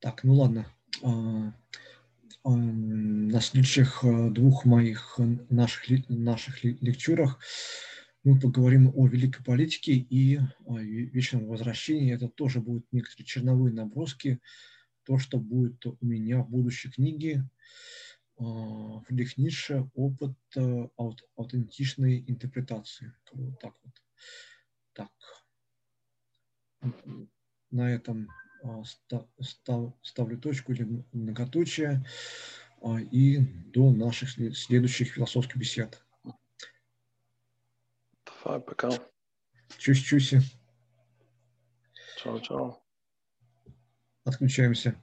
Так, ну ладно. А, а, На следующих э, двух моих э, наших, наших ле- лекчурах мы поговорим о великой политике и о ве- вечном возвращении. Это тоже будут некоторые черновые наброски, то, что будет у меня в будущей книге а, Фридрих Ницше «Опыт э, аут- аутентичной интерпретации». Вот так вот. Так. На этом а, ставлю точку или многоточие а, и до наших след- следующих философских бесед. Пока. Чусь-чуси, Чао-чао. отключаемся.